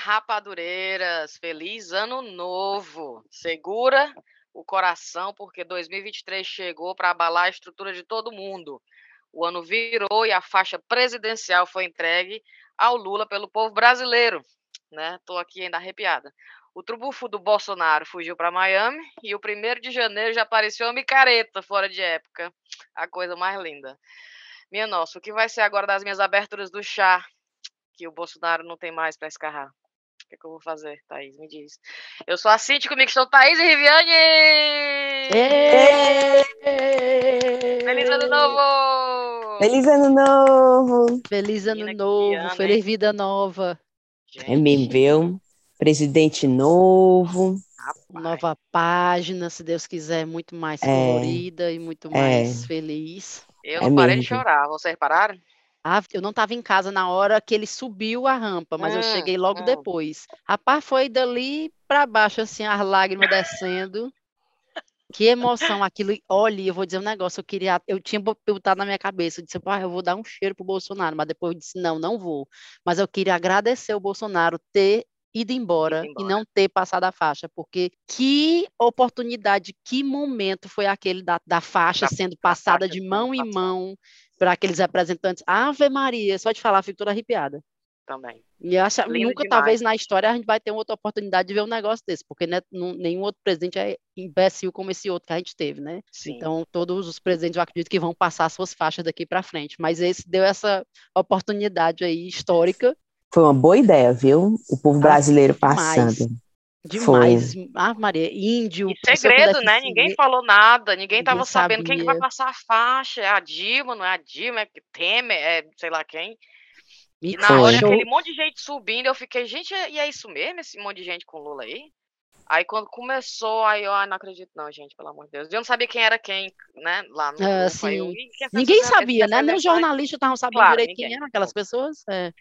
rapadureiras, feliz ano novo. Segura o coração, porque 2023 chegou para abalar a estrutura de todo mundo. O ano virou e a faixa presidencial foi entregue ao Lula pelo povo brasileiro. Né? Aqui ainda arrepiada. O trubufo do Bolsonaro fugiu para Miami e o primeiro de janeiro já apareceu a micareta fora de época. A coisa mais linda. Minha nossa, o que vai ser agora das minhas aberturas do chá? Que o Bolsonaro não tem mais para escarrar. O que, é que, eu vou fazer, Thaís? Me diz. Eu sou a Cinti, comigo estão Thaís e Riviane! Feliz ano novo! Feliz ano novo! Feliz ano novo! Feliz vida nova! Gente. É mesmo, viu? Presidente novo. Rapaz. Nova página, se Deus quiser, muito mais é. colorida e muito é. mais é. feliz. Eu não é parei mesmo. de chorar, vocês pararam? Ah, eu não estava em casa na hora que ele subiu a rampa, mas hum, eu cheguei logo hum. depois. Rapaz, foi dali para baixo, assim, as lágrimas descendo. Que emoção aquilo. Olha, eu vou dizer um negócio, eu queria, eu tinha botado na minha cabeça, eu disse, ah, eu vou dar um cheiro pro Bolsonaro, mas depois eu disse, não, não vou. Mas eu queria agradecer o Bolsonaro ter ido embora, ido embora, e não ter passado a faixa, porque que oportunidade, que momento foi aquele da, da faixa da, sendo passada de mão em mão para aqueles representantes. Ave Maria, só de falar, fico toda arrepiada. Também. E acho, nunca, demais. talvez, na história, a gente vai ter outra oportunidade de ver um negócio desse, porque né, nenhum outro presidente é imbecil como esse outro que a gente teve, né? Sim. Então, todos os presidentes, eu acredito que vão passar suas faixas daqui para frente. Mas esse deu essa oportunidade aí histórica foi uma boa ideia, viu? O povo ah, brasileiro passando. Demais. Foi. Ah, Maria, índio. E segredo, né? Ninguém falou nada, ninguém estava sabendo quem que vai passar a faixa. É a Dilma, não é a Dilma, é Temer, é sei lá quem. E, na hora aquele monte de gente subindo, eu fiquei, gente, e é isso mesmo, esse monte de gente com Lula aí? Aí quando começou, aí eu ah, não acredito não, gente, pelo amor de Deus. Eu não sabia quem era quem, né, lá no é, sim. Ninguém sabia, né? Nem os jornalistas estavam sabendo claro, direito ninguém. quem eram aquelas pessoas. É.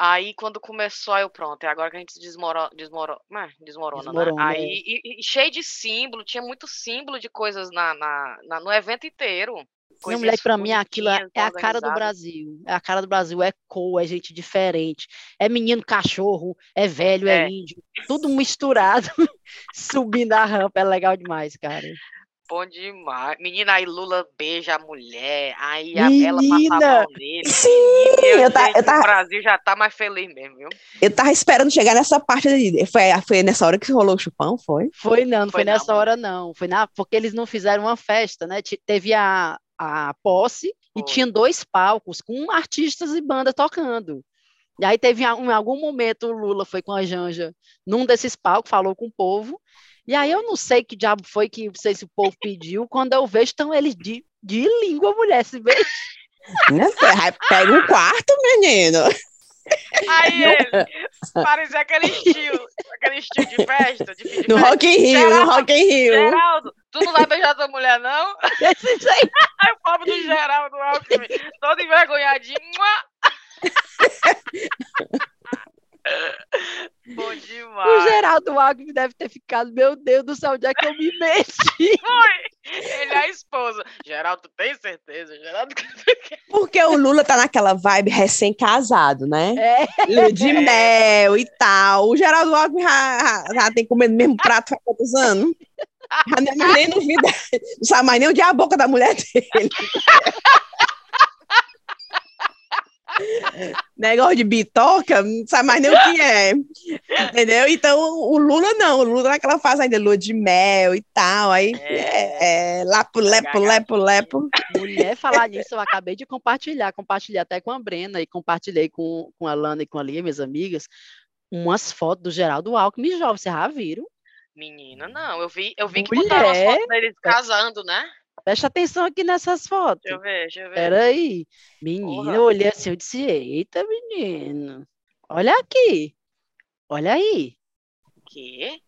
Aí quando começou, aí eu pronto, é agora que a gente desmorona, desmorona, desmorona, desmorona né? Aí, é. e, e, cheio de símbolo, tinha muito símbolo de coisas na, na, na no evento inteiro. Não, moleque, pra mim aquilo é, é a cara do Brasil. É a cara do Brasil, é cor, é gente diferente. É menino cachorro, é velho, é, é índio. Tudo misturado, subindo a rampa. É legal demais, cara. Bom demais. Menina, aí Lula beija a mulher, aí a, ela passa a mão nele. Sim, eu, tá, eu tava... O Brasil já tá mais feliz mesmo, viu? Eu tava esperando chegar nessa parte ali. Foi, foi nessa hora que rolou o chupão, foi? Foi não, não foi, foi nessa não, hora não. Foi na, porque eles não fizeram uma festa, né? Teve a, a posse foi. e tinha dois palcos com artistas e banda tocando. E aí teve em algum momento o Lula foi com a Janja num desses palcos, falou com o povo, e aí eu não sei que diabo foi que sei se o povo pediu, quando eu vejo, estão eles de, de língua, mulher, se vê. Pega um quarto, menino. Aí ele, parecia aquele estilo, aquele estilo de festa, de fim de No festa. Rock in Rio, Geraldo, no Rock in Rio. Geraldo, tu não vai beijar tua mulher, não? Esse aí. Aí o pobre do Geraldo Alckmin, todo envergonhadinho. Bom demais. O Geraldo Alckmin deve ter ficado, meu Deus do céu, onde é que eu me meti? Foi! Ele é a esposa. Geraldo, tem certeza? Geraldo... Porque o Lula tá naquela vibe recém-casado, né? É. De mel e tal. O Geraldo Alckmin já, já tem comendo o mesmo prato há quantos anos? Já nem, nem novidade. Não sabe mais nem onde é a boca da mulher dele. Negócio de bitoca, não sabe mais nem o que é. Entendeu? Então, o Lula não, o Lula naquela fase ainda, lua de mel e tal. Aí é, é, é lapo, lepo, lepo, lepo. Mulher, falar nisso, eu acabei de compartilhar, compartilhei até com a Brena e compartilhei com, com a Lana e com a Lia, minhas amigas, umas fotos do Geraldo Alckmin jovem. Vocês já viram? Menina, não, eu vi, eu vi que Mulher, botaram as fotos deles casando, né? Presta atenção aqui nessas fotos. Deixa eu ver, deixa eu ver. Peraí. Menina, eu olhei assim, eu disse, eita, menino. Olha aqui. Olha aí. Que?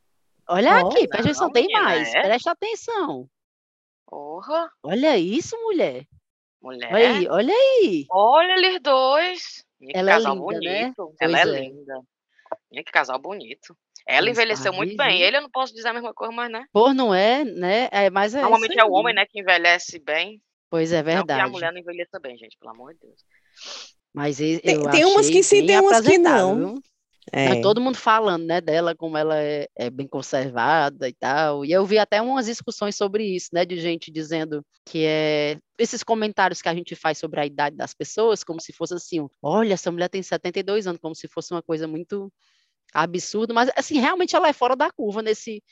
Olha oh, aqui, presta atenção, tem mais. É? Presta atenção. Porra. Olha isso, mulher. Mulher. Olha aí, olha aí. Olha eles dois. Que Ela casal é linda, né? bonito. Né? Ela é, é linda. Que casal bonito. Ela envelheceu muito bem. Ele eu não posso dizer a mesma coisa, mas né? Por não é, né? É, mas é Normalmente é o homem, né, que envelhece bem. Pois é, verdade. Não que a mulher não envelheça bem, gente, pelo amor de Deus. Mas eu tem, tem umas que sim, tem umas que não. É. Todo mundo falando, né, dela, como ela é, é, bem conservada e tal. E eu vi até umas discussões sobre isso, né, de gente dizendo que é esses comentários que a gente faz sobre a idade das pessoas, como se fosse assim, olha, essa mulher tem 72 anos, como se fosse uma coisa muito absurda, mas assim, realmente ela é fora da curva nesse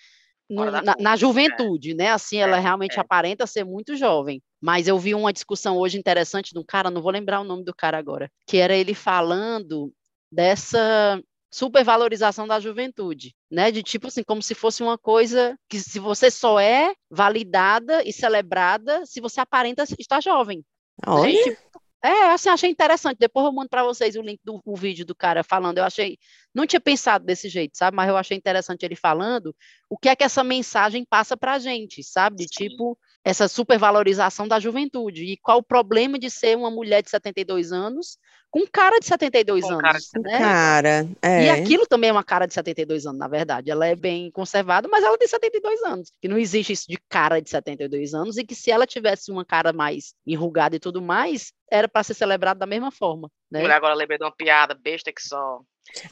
no, na, na, juventude, é. né? Assim, ela é, realmente é. aparenta ser muito jovem. Mas eu vi uma discussão hoje interessante de um cara, não vou lembrar o nome do cara agora, que era ele falando dessa supervalorização da juventude, né? De tipo assim, como se fosse uma coisa que se você só é validada e celebrada se você aparenta estar jovem. Olha. Gente, é, assim, achei interessante. Depois eu mando para vocês o link do o vídeo do cara falando. Eu achei, não tinha pensado desse jeito, sabe? Mas eu achei interessante ele falando o que é que essa mensagem passa para a gente, sabe? De Sim. tipo, essa supervalorização da juventude. E qual o problema de ser uma mulher de 72 anos com cara de 72 com anos. Cara, de né? cara é. E aquilo também é uma cara de 72 anos, na verdade. Ela é bem conservada, mas ela tem 72 anos. Que não existe isso de cara de 72 anos e que se ela tivesse uma cara mais enrugada e tudo mais, era para ser celebrado da mesma forma. Né? Mulher agora lembrei de uma piada besta que só.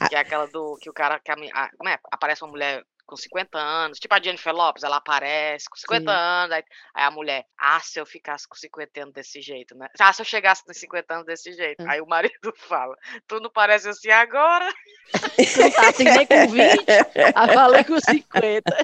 Que é aquela do que o cara. Que a, a, é? Aparece uma mulher com 50 anos, tipo a Jennifer Lopes, ela aparece com 50 Sim. anos, aí, aí, a mulher, ah, se eu ficasse com 50 anos desse jeito, né? Ah, se eu chegasse com 50 anos desse jeito. Aí o marido fala, tu não parece assim agora? Tu não tá assim nem com 20, a falei com 50.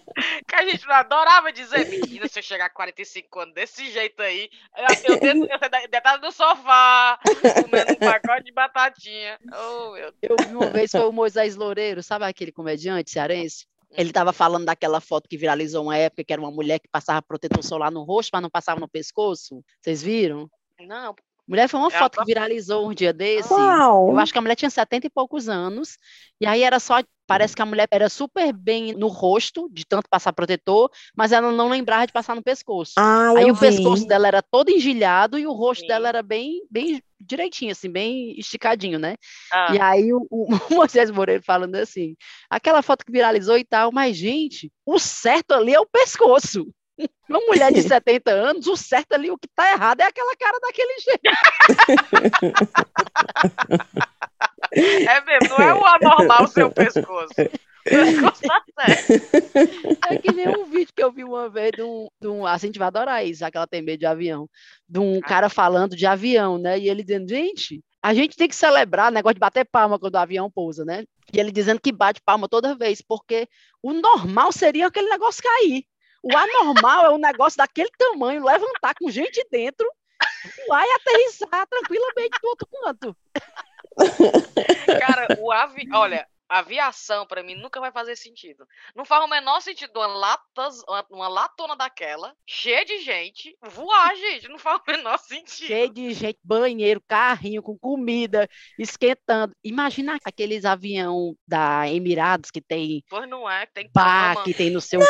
que a gente não adorava dizer, menina, se eu chegar com 45 anos desse jeito aí, eu, eu, eu, eu deitado no sofá, comendo um pacote de batatinha. Oh, meu Deus. Eu vi uma vez, foi o Moisés Loureiro, sabe aquele comediante cearense? Ele estava falando daquela foto que viralizou uma época, que era uma mulher que passava protetor solar no rosto, mas não passava no pescoço. Vocês viram? Não. Mulher foi uma é foto que viralizou um dia desse. Uau. Eu acho que a mulher tinha 70 e poucos anos. E aí era só. Parece que a mulher era super bem no rosto, de tanto passar protetor, mas ela não lembrava de passar no pescoço. Ah, aí o vi. pescoço dela era todo engilhado e o rosto Sim. dela era bem, bem direitinho, assim, bem esticadinho, né? Ah. E aí o, o, Moisés Moreira falando assim, aquela foto que viralizou e tal, mas, gente, o certo ali é o pescoço. Uma mulher de 70 anos, o certo ali, o que tá errado é aquela cara daquele jeito. É mesmo, não é o anormal o seu pescoço. Tá é que nem um vídeo que eu vi uma vez de um, de um a gente vai adorar isso, já que ela tem medo de avião, de um cara falando de avião, né? E ele dizendo, gente, a gente tem que celebrar negócio de bater palma quando o avião pousa, né? E ele dizendo que bate palma toda vez, porque o normal seria aquele negócio cair. O anormal é um negócio daquele tamanho, levantar com gente dentro, voar e aterrissar tranquilamente do outro canto. Cara, o avião. Olha, aviação, para mim, nunca vai fazer sentido. Não faz o menor sentido uma, latas, uma latona daquela, cheia de gente, voar, gente. Não faz o menor sentido. Cheia de gente, banheiro, carrinho com comida, esquentando. Imagina aqueles avião da Emirados que tem. Pois não é, tem bar, que tem no seu.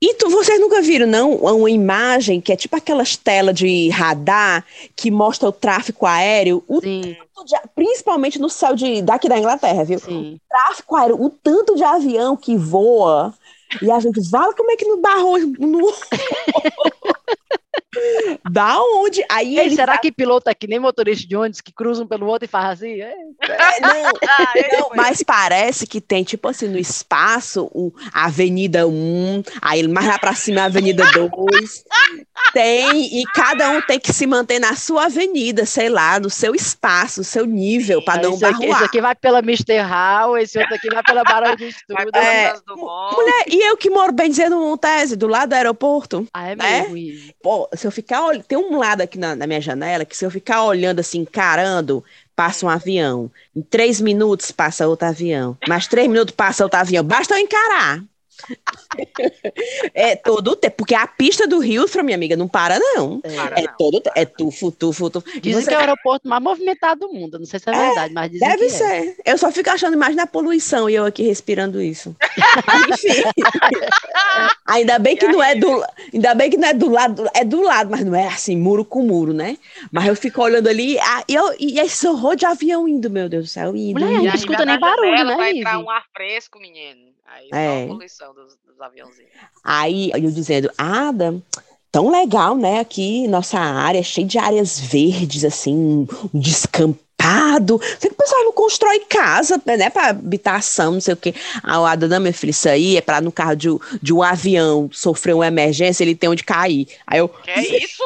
E tu, vocês nunca viram, não, uma imagem que é tipo aquelas telas de radar que mostra o tráfego aéreo, o de, principalmente no céu de, daqui da Inglaterra, viu? Sim. O tráfego aéreo, o tanto de avião que voa, e a gente fala como é que não barrou no... Da onde? Aí Ei, será tá... que piloto é que nem motorista de ônibus que cruzam pelo outro e faz assim? É, não, ah, não mas parece que tem, tipo assim, no espaço, um, a Avenida 1, aí mais lá pra cima a Avenida 2. Tem, e cada um tem que se manter na sua avenida, sei lá, no seu espaço, no seu nível, para não barruar. Aqui, esse aqui vai pela Mr. Hall, esse outro aqui vai pela Barão de Estudo. É, mulher, e eu que moro bem dizendo Montese, do lado do aeroporto. Ah, é né? mesmo? Pô, se eu ficar olhando, tem um lado aqui na, na minha janela que se eu ficar olhando assim, encarando, passa um avião. Em três minutos passa outro avião. Mais três minutos passa outro avião. Basta eu encarar é todo o tempo, porque a pista do Rio, minha amiga, não para, não. É, é todo é tufo, tufo, tufo. Dizem você... que é o aeroporto mais movimentado do mundo. Não sei se é, é verdade, mas dizem Deve é. ser. Eu só fico achando mais na poluição e eu aqui respirando isso. enfim. ainda bem que não é do. Ainda bem que não é do lado, é do lado, mas não é assim, muro com muro, né? Mas eu fico olhando ali a, e, eu, e esse horror de avião indo, meu Deus do céu. Indo, Mulher, indo. não escuta nem barulho, né? Vai entrar um ar fresco, menino. Aí é. a poluição dos, dos aviãozinhos. Aí eu dizendo, Ada, tão legal, né? Aqui, nossa área, cheia de áreas verdes, assim, um descampado. Sei que o pessoal não constrói casa, né, para habitação, não sei o quê. A Ada, não, minha filha, isso aí é para no carro de, de um avião sofrer uma emergência, ele tem onde cair. Aí eu. Que é isso?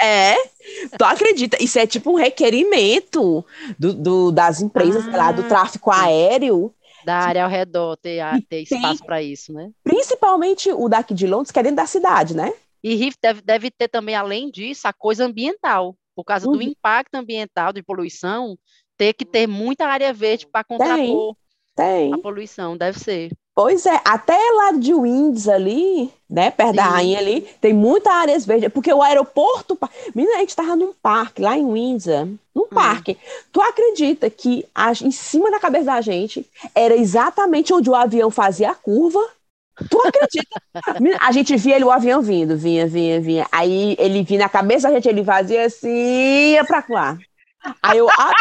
É. Tu acredita? Isso é tipo um requerimento do, do das empresas, ah, lá, do tráfico aéreo. Da área ao redor, ter, ter espaço para isso, né? Principalmente o daqui de Londres, que é dentro da cidade, né? E RIF deve, deve ter também, além disso, a coisa ambiental. Por causa uhum. do impacto ambiental de poluição, ter que ter muita área verde para contrapor tem, tem. a poluição, deve ser. Pois é, até lá de Winds ali, né, perto Sim. da rainha ali, tem muita áreas verdes, porque o aeroporto, menina, a gente estava num parque lá em Windsor, num hum. parque. Tu acredita que a, em cima da cabeça da gente era exatamente onde o avião fazia a curva? Tu acredita? a gente via ele, o avião vindo, vinha, vinha, vinha. Aí ele vinha na cabeça da gente, ele fazia assim, ia pra lá. Aí eu, ah,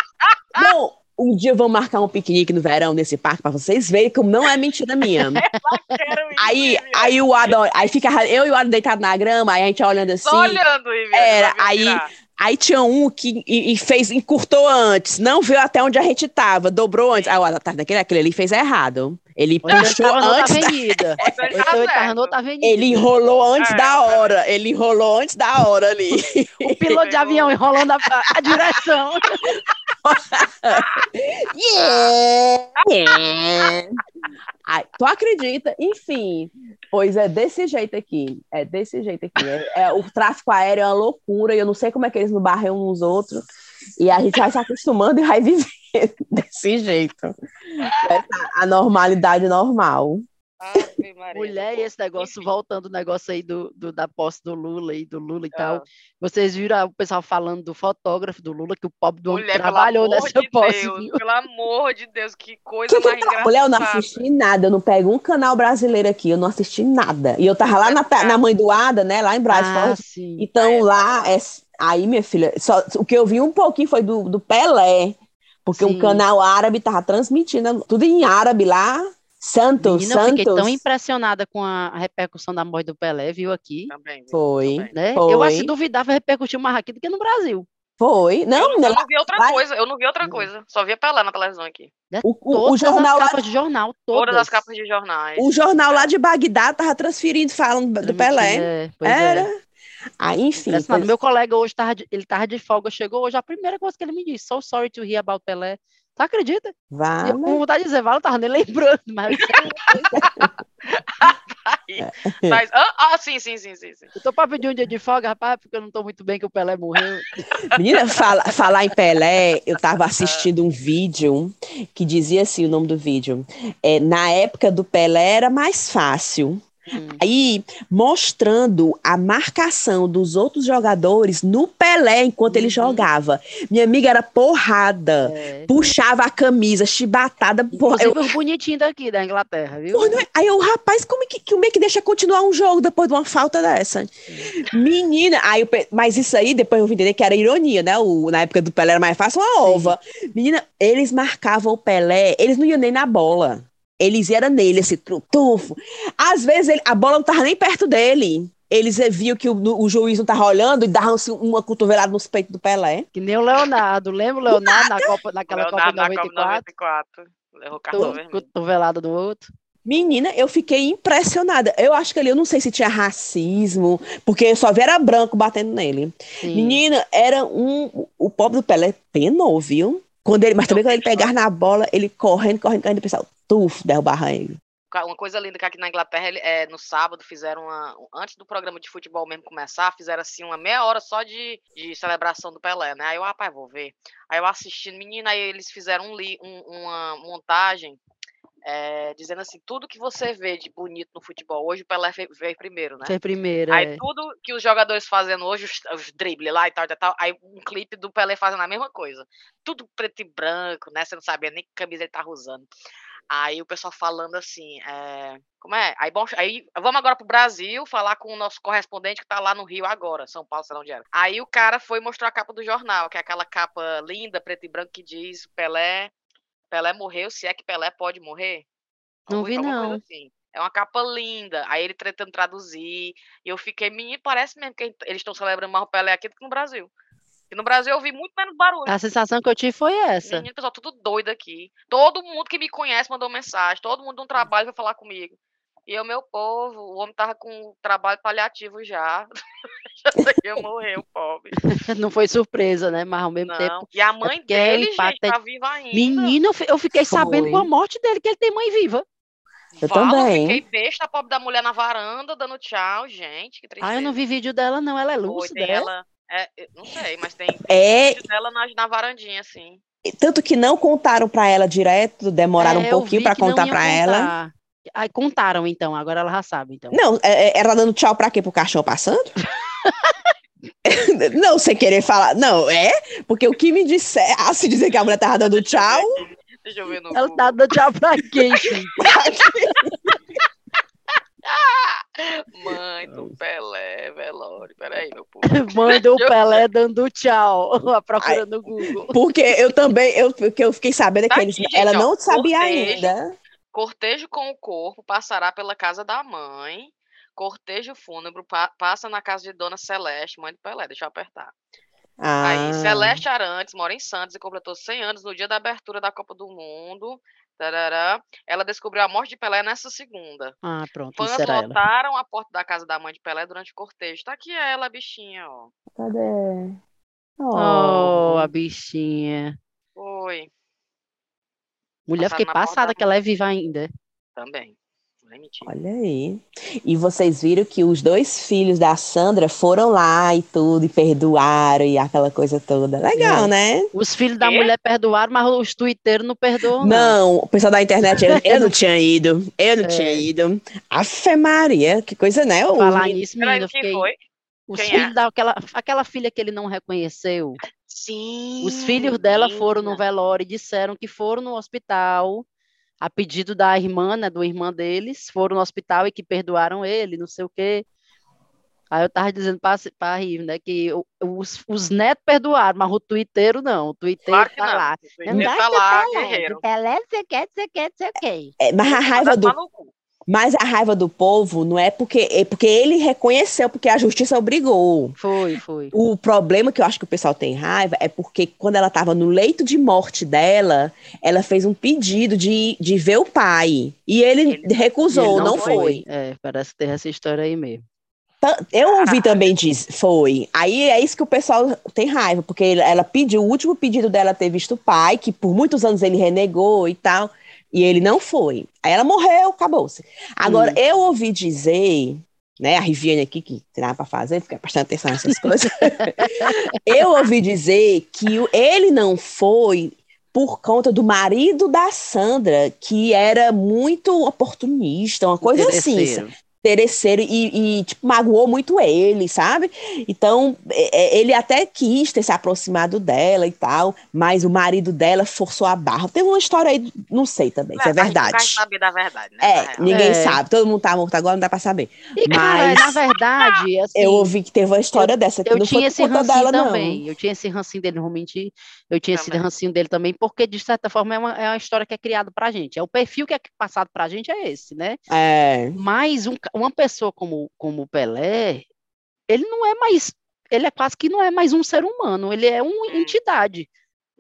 não, um dia vamos marcar um piquenique no verão nesse parque para vocês verem como não é mentira minha. aí, aí o Adam, aí fica eu e o Adam deitado na grama, aí a gente olhando assim. Tô olhando, Ivy, Era, aí Aí tinha um que e, e, fez, encurtou antes, não viu até onde a gente tava, dobrou antes. Aí o Adam tá naquele, aquele ali fez errado. Ele puxou antes da avenida. Da... avenida. Ele enrolou antes é, da hora. Ele enrolou antes da hora ali. O piloto de avião enrolando a, a direção. yeah! yeah. Ai, tu acredita? Enfim, pois é desse jeito aqui. É desse jeito aqui. É, é, o tráfico aéreo é uma loucura e eu não sei como é que eles não barrem uns nos outros. E a gente vai se acostumando e vai vivendo desse jeito. Essa, a normalidade normal. Mulher, e esse negócio, voltando o negócio aí do, do, da posse do Lula e do Lula e ah. tal. Vocês viram o pessoal falando do fotógrafo do Lula, que o pobre do Mulher, trabalhou nessa de posse. Deus, pelo amor de Deus, que coisa que mais que engraçada. Mulher, eu não assisti nada, eu não pego um canal brasileiro aqui, eu não assisti nada. E eu tava lá na, na Mãe do Ada, né, lá em Brasília. Ah, então é. lá, é, aí, minha filha, só, o que eu vi um pouquinho foi do, do Pelé, porque sim. um canal árabe tava transmitindo tudo em árabe lá, Santos, Menina, Santos. Eu fiquei tão impressionada com a repercussão da morte do Pelé, viu aqui? Também. Foi. Também. Né? Foi. Eu acho que duvidava repercutir mais aqui do que no Brasil. Foi. Não, eu, não, eu não vi outra vai... coisa. Eu não vi outra coisa. Só via Pelé na televisão aqui. Né? O, o, o jornal as capas lá... de jornal, todas. Todas as capas de jornais. O jornal lá de Bagdá tava transferindo, falando do Pelé. É, Era. É. Ah, enfim. Pois... Meu colega hoje, tava de, ele tava de folga, chegou hoje, a primeira coisa que ele me disse, so sorry to hear about Pelé. Tu acredita? Vale. Eu, com vontade de dizer, vale, eu tava nem lembrando, mas. mas ah, ah, sim, sim, sim, sim, sim. Eu tô pra pedir um dia de folga, rapaz, porque eu não tô muito bem que o Pelé morreu. Menina, fala, falar em Pelé, eu tava assistindo um vídeo que dizia assim, o nome do vídeo. É, na época do Pelé era mais fácil. Hum. Aí, mostrando a marcação dos outros jogadores no Pelé enquanto uhum. ele jogava. Minha amiga era porrada, é. puxava a camisa, chibatada. Porra, eu... bonitinho daqui da Inglaterra, viu? É? aí o rapaz, como é que, como é que deixa continuar um jogo depois de uma falta dessa? Menina, aí eu, mas isso aí depois eu vim entender que era ironia, né? O, na época do Pelé era mais fácil uma ova. Sim. Menina, eles marcavam o Pelé, eles não iam nem na bola. Eles eram nele, esse tufo. Às vezes ele, a bola não estava nem perto dele. Eles viam que o, o juiz não estava olhando e davam assim, uma cotovelada nos peitos do Pelé. Que nem o Leonardo. Lembra o Leonardo na Copa, naquela Leonardo Copa de 94? Na Copa 94. Cotovelada do outro. Menina, eu fiquei impressionada. Eu acho que ali, eu não sei se tinha racismo, porque eu só vi era branco batendo nele. Sim. Menina, era um. O pobre do Pelé penou, viu? Quando ele, mas também quando ele pegar na bola, ele correndo, correndo, correndo, o pessoal, tuf, derrubar ele. Uma coisa linda que aqui na Inglaterra, é, no sábado, fizeram uma. Antes do programa de futebol mesmo começar, fizeram assim uma meia hora só de, de celebração do Pelé, né? Aí eu, rapaz, vou ver. Aí eu assistindo, menina, aí eles fizeram um, um, uma montagem é, dizendo assim, tudo que você vê de bonito no futebol hoje, o Pelé veio primeiro, né? Foi primeiro, Aí é. tudo que os jogadores fazendo hoje, os, os dribles lá e tal, e tal, aí um clipe do Pelé fazendo a mesma coisa. Tudo preto e branco, né? Você não sabia nem que camisa ele tava usando. Aí o pessoal falando assim, é, como é? Aí, bom, aí vamos agora pro Brasil falar com o nosso correspondente que tá lá no Rio agora, São Paulo, sei lá onde era. Aí o cara foi mostrar a capa do jornal, que é aquela capa linda, preto e branco, que diz Pelé, Pelé morreu, se é que Pelé pode morrer. Não vi, não. Assim. É uma capa linda. Aí ele tentando traduzir. E eu fiquei, menino, parece mesmo que eles estão celebrando mais o Pelé aqui do que no Brasil. E no Brasil eu ouvi muito menos barulho. A sensação que eu tive foi essa. Menino, pessoal, tudo doido aqui. Todo mundo que me conhece mandou mensagem. Todo mundo de um trabalho vai falar comigo. E o meu povo, o homem tava com trabalho paliativo já. já ia morrer, o pobre. Não foi surpresa, né? Mas ao mesmo Não. tempo. E a é mãe é dele, gente, é- tá viva ainda. Menina, eu fi- eu fiquei sabendo Foi. com a morte dele que ele tem mãe viva. Eu Fala, também. Fiquei besta, a pobre da mulher na varanda, dando tchau, gente. Que tristeza. Ah, eu não vi vídeo dela, não. Ela é Foi, lúcida. tem é? ela. É, eu não sei, mas tem, tem É, vídeo dela na, na varandinha, assim. tanto que não contaram pra ela direto, demoraram É, um eu pouquinho que não contar iam pra ela. Aí contaram, então. Agora ela já sabe, então. Não, é, é, era dando tchau pra quê? Pro cachorro passando? não, sem querer falar. Não, é? Porque o que me disser, ah, se dizer que a mulher tava dando tchau, Deixa eu ver no Ela Google. tá dando tchau pra quem? Mãe do Pelé, velório. Peraí, meu povo. Mãe do Pelé dando tchau. A procura no Google. porque eu também, eu, porque eu fiquei sabendo Tá que eles, aqui, ela ó, não sabia cortejo. ainda. Cortejo com o corpo passará pela casa da mãe. Cortejo fúnebre pa- passa na casa de Dona Celeste, mãe do Pelé. Deixa eu apertar. Ah, Aí, Celeste Arantes mora em Santos e completou 100 anos no dia da abertura da Copa do Mundo. Tarará. Ela descobriu a morte de Pelé nessa segunda. Ah, pronto. Fãs lotaram a porta da casa da mãe de Pelé durante o cortejo. Tá aqui ela, a bichinha, ó. cadê? Oh, a bichinha. Foi, Mulher, fiquei passada da que ela é viva ainda. também. Não é mentira. Olha aí. E vocês viram que os dois filhos da Sandra foram lá e tudo, e perdoaram, e aquela coisa toda. Legal, É. né? Os filhos da Quê? mulher perdoaram, mas os twitteiros não perdoam, não. Não, o pessoal da internet, eu, eu não tinha ido. Eu não É. tinha ido. Afe Maria, que coisa, né? Falar nisso, menina, eu quem fiquei... foi? Os Quem filhos é? daquela aquela filha que ele não reconheceu, Sim. os filhos dela foram no velório e disseram que foram no hospital a pedido da irmã, né, do irmã deles, foram no hospital e que perdoaram ele, não sei o quê. Aí eu tava dizendo para rir, né, que o- os, os netos perdoaram, mas o twitteiro não, o twitteiro Claro tá não. lá. O Twitter tá lá, guerreiro. Pelé, você quer, você quer, você quer. É, mas a raiva do. Mas a raiva do povo não é porque, é porque ele reconheceu, porque a justiça obrigou. Foi, foi. O problema que eu acho que o pessoal tem raiva é porque quando ela estava no leito de morte dela, ela fez um pedido de, de ver o pai. E ele, Ele- recusou, Ele não, foi. É, parece que teve essa história aí mesmo. Eu ouvi também disso, foi. Aí é isso que o pessoal tem raiva, porque ela pediu, o último pedido dela ter visto o pai, que por muitos anos ele renegou e tal, e ele não foi. Aí ela morreu, acabou-se. Agora, Hum. eu ouvi dizer, né, a Riviane aqui, que tem nada pra fazer, fica prestando atenção nessas coisas. eu ouvi dizer que ele não foi por conta do marido da Sandra, que era muito oportunista, uma coisa assim, Interesseiro. e, e, tipo, magoou muito ele, sabe? Então, é, é, ele até quis ter se aproximado dela e tal, mas o marido dela forçou a barra. Teve uma história aí, não sei também, se é gente não verdade. quer saber da verdade, né? É, ninguém É. sabe, todo mundo tá morto agora, não dá pra saber. E, cara, Mas- na verdade, assim, Eu ouvi que teve uma história dessa, que eu não tinha foi esse por rancinho dela, também. Eu tinha esse rancinho dele, não mentir. Eu tinha esse Também. rancinho dele também, porque, de certa forma, é uma, é uma história que é criada pra gente. É o perfil que é passado pra gente, é esse, né? É, Mas um uma pessoa como, como o Pelé, ele não é mais. Ele é quase que não é mais um ser humano, ele é uma Hum. entidade.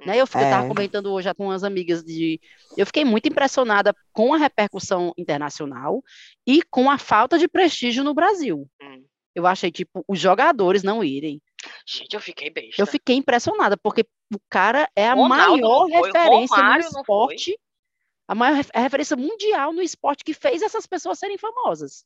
Né? Eu, fiquei- eu tava É. comentando hoje com umas amigas de. Eu fiquei muito impressionada com a repercussão internacional e com a falta de prestígio no Brasil. Hum. Eu achei, tipo, os jogadores não irem. Gente, eu fiquei besta. Eu fiquei impressionada, porque o cara é a Ronaldo maior referência Romário no esporte, a maior a referência mundial no esporte que fez essas pessoas serem famosas.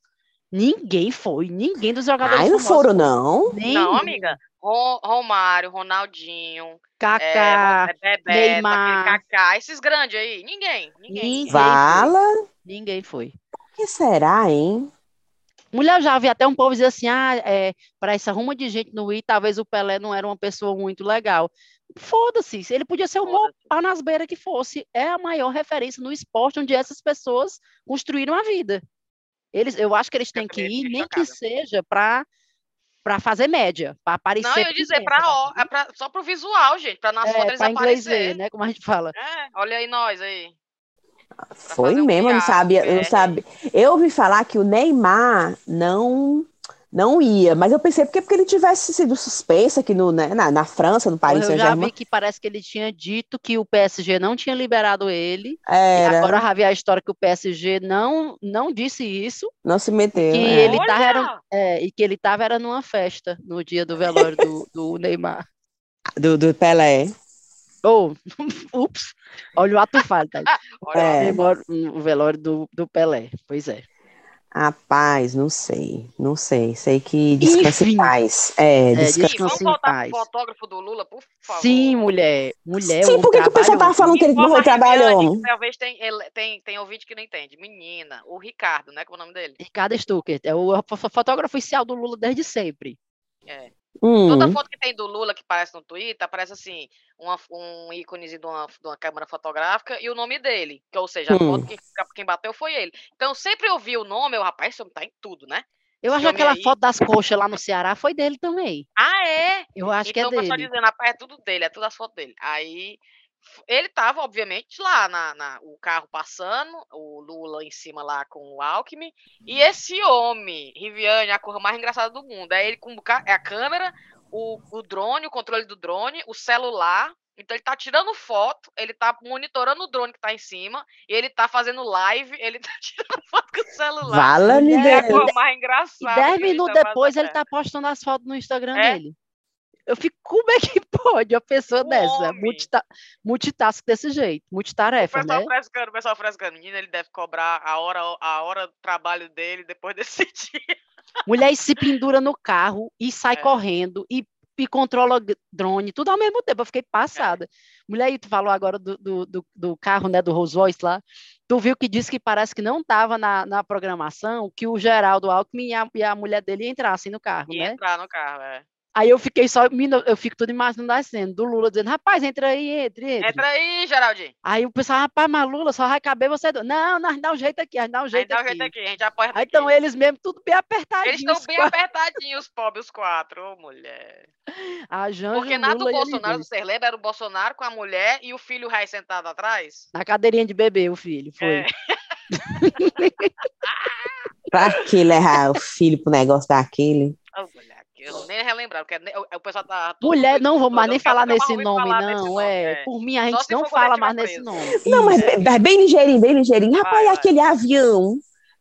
Ninguém foi, ninguém dos jogadores Ai, não famosos foram, não. Nem Não, amiga. Ro- Romário, Ronaldinho, é, Kaká, é, Bebeto, Neymar. Kaká, esses grandes aí. Ninguém, ninguém. Ninguém. Vala? ninguém foi. O que será, hein? Mulher, já vi até um povo dizer assim, ah, é, para essa ruma de gente no I, talvez o Pelé não era uma pessoa muito legal. Foda-se, ele podia ser o maior nas beiras que fosse. É a maior referência no esporte onde essas pessoas construíram a vida. Eles, eu acho que eles têm que ir, fiquei nem que seja para para fazer média, para aparecer. Não, eu ia dizer sabe? é só pro visual, gente, pra na foto É, eles para inglês ver, aparecerem. né? Como a gente fala. É, olha aí nós aí. Foi mesmo, um eu não sabia, eu não sabia. Eu ouvi falar que o Neymar não não ia, mas eu pensei porque, porque ele tivesse sido suspenso aqui no, né, na, na França, no Paris Saint-Germain. Eu já vi que parece que ele tinha dito que o PSG não tinha liberado ele. Era. agora já vi a história que o PSG não, não disse isso. Não se meteu. Que é. ele tava, era, é, e que ele estava era numa festa no dia do velório do, do Neymar. Do, do Pelé. Oh, ups, olha o ato falho, tá? é. O velório do, do Pelé, pois é. Rapaz, não sei, não sei. Sei que descanse em paz. É, é descanse vamos voltar pro fotógrafo do Lula, por favor. Sim, mulher. Mulher, Sim, por que o pessoal tava falando que ele morreu trabalhando? Talvez tem, tem, tem ouvinte que não entende. Menina, o Ricardo, né? Qual é o nome dele? Ricardo Stuckert, é o fotógrafo oficial do Lula desde sempre. É. Hum. Toda foto que tem do Lula que aparece no Twitter, aparece assim, uma, um ícone de uma, de uma câmera fotográfica e o nome dele. Que, ou seja, a hum. foto que quem bateu foi ele. Então, sempre eu vi o nome, eu, rapaz, esse homem tá em tudo, né? Eu acho que aquela aí... foto das coxas lá no Ceará foi dele também. Ah, é? Eu acho então, que é dele. Então, o pessoal dizendo, rapaz, é tudo dele, é tudo as fotos dele. Aí, ele estava, obviamente, lá, na, na, o carro passando, o Lula em cima lá com o Alckmin, e esse homem, Riviane, a cor mais engraçada do mundo, é ele com é a câmera, o, o drone, o controle do drone, o celular, então ele tá tirando foto, ele tá monitorando o drone que tá em cima, e ele tá fazendo live, ele tá tirando foto com o celular. Fala-me é a coisa mais engraçada. E 10 minutos tá depois ele tá postando as fotos no Instagram é? dele. Eu fico, como é que pode uma pessoa dessa? Multita multitask desse jeito, multitarefa, o pessoal né? Frescando, o pessoal frescando. Menina, ele deve cobrar a hora, a hora do trabalho dele depois desse dia. Mulher se pendura no carro e sai é. correndo e, e controla drone, tudo ao mesmo tempo. Eu fiquei passada. É. Mulher, tu falou agora do, do, do, do, carro, né, do Rolls Royce lá. Tu viu que disse que parece que não estava na, na programação que o Geraldo Alckmin e a, e a mulher dele entrassem no carro, e né? entrar no carro, é. Aí eu fiquei só, eu fico tudo imaginando a cena do Lula dizendo, rapaz, entra aí, entre, entre. Entra aí, Geraldinho. Aí o pessoal, rapaz, mas Lula só vai caber você. Do... Não, nós dá um jeito aqui, a gente dá um jeito aqui. dá um jeito aqui, a gente apoia Aí estão eles mesmo tudo bem apertadinhos. Eles estão bem quatro. apertadinhos, os pobres, os quatro, ô mulher. A Janja, Porque nada do Bolsonaro, você lembra, era o Bolsonaro com a mulher e o filho Rai sentado atrás? Na cadeirinha de bebê, o filho, foi. É. pra que levar o filho pro negócio daquele? Ô, mulher. Eu nem relembrar, porque o pessoal tá. Mulher, não vou mais nem falar nesse nome, falar não. Nome, é. é. Por mim, a gente não fala mais nesse nome. Não, mas é. bem ligeirinho, bem ligeirinho. Rapaz, vai, aquele avião.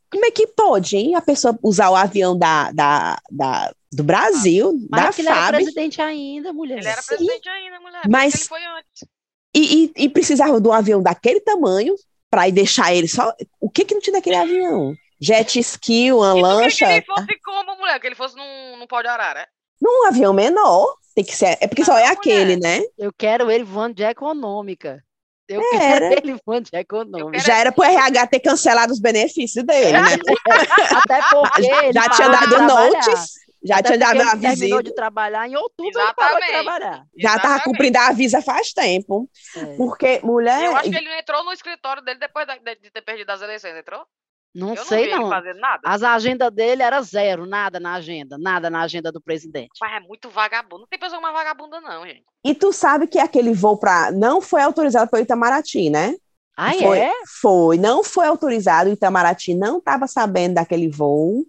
Como é que pode, hein? A pessoa usar o avião da, da, da do Brasil, mas da FAB. Ele era presidente ainda, mulher. Ele era presidente ainda, mulher. Mas ele foi antes. E, e, e precisava do avião daquele tamanho para ir deixar ele só. O que que não tinha naquele avião? Jet ski, uma e lancha. Que ele fosse como, mulher? Que ele fosse num, num pau de arara, é? Num avião menor. Tem que ser. É porque não, só é aquele, né? Eu quero ele voando de econômica. Eu era. quero ele voando de econômica. Já era pro RH ter cancelado os benefícios dele, né? Até porque. Já tinha dado notes. Já Até tinha dado aviso. terminou de trabalhar em outubro, Exatamente. ele parou de trabalhar. Já estava cumprindo a visa faz tempo. É. Porque mulher. Eu acho que ele entrou no escritório dele depois de ter perdido as eleições, entrou? Não eu sei, não. não. As agendas dele era zero, nada na agenda, nada na agenda do presidente. Mas é muito vagabundo. Não tem pessoa mais vagabunda, não, gente. E tu sabe que aquele voo para não foi autorizado pelo Itamaraty, né? Ah, foi, é? Foi, não foi autorizado. O Itamaraty não estava sabendo daquele voo,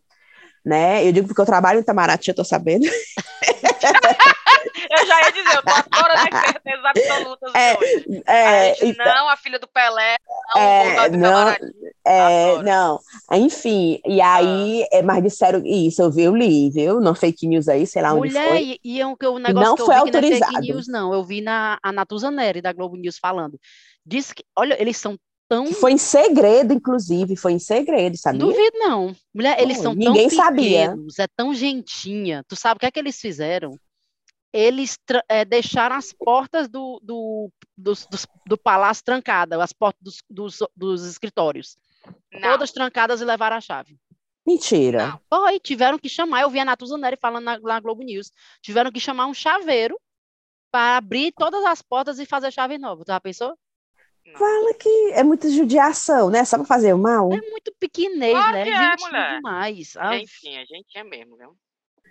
né? Eu digo porque eu trabalho em Itamaraty, eu tô sabendo. eu já ia dizer, eu tô agora nas certezas absolutas é, hoje. É, a gente, não, a filha do Pelé, não, é, não, é, não, enfim, e aí, ah. é, mas disseram isso, eu vi, eu li, viu, no fake news aí, sei lá Mulher, onde foi. E, e é um, um negócio não que eu foi vi autorizado. não é fake news, não, eu vi na a Natuza Neri, da Globo News, falando, diz que, olha, eles são tão... Foi em segredo, inclusive, foi em segredo, sabia? Duvido não. Mulher, eles são ninguém tão pequenos, sabia. é tão gentinha. Tu sabe o que é que eles fizeram? Eles é, deixaram as portas do, do, do, do, do palácio trancadas, as portas dos, dos, dos escritórios. Não. Todas trancadas e levaram a chave. Mentira. Não. Foi, tiveram que chamar, eu vi a Natuza Neri falando na, na Globo News, tiveram que chamar um chaveiro para abrir todas as portas e fazer chave nova. Tu já pensou? Não. Fala que é muita judiação, né? Só para fazer o mal. É muito pequenez, claro né? É, gente mulher. demais. Enfim, a gente é mesmo, viu?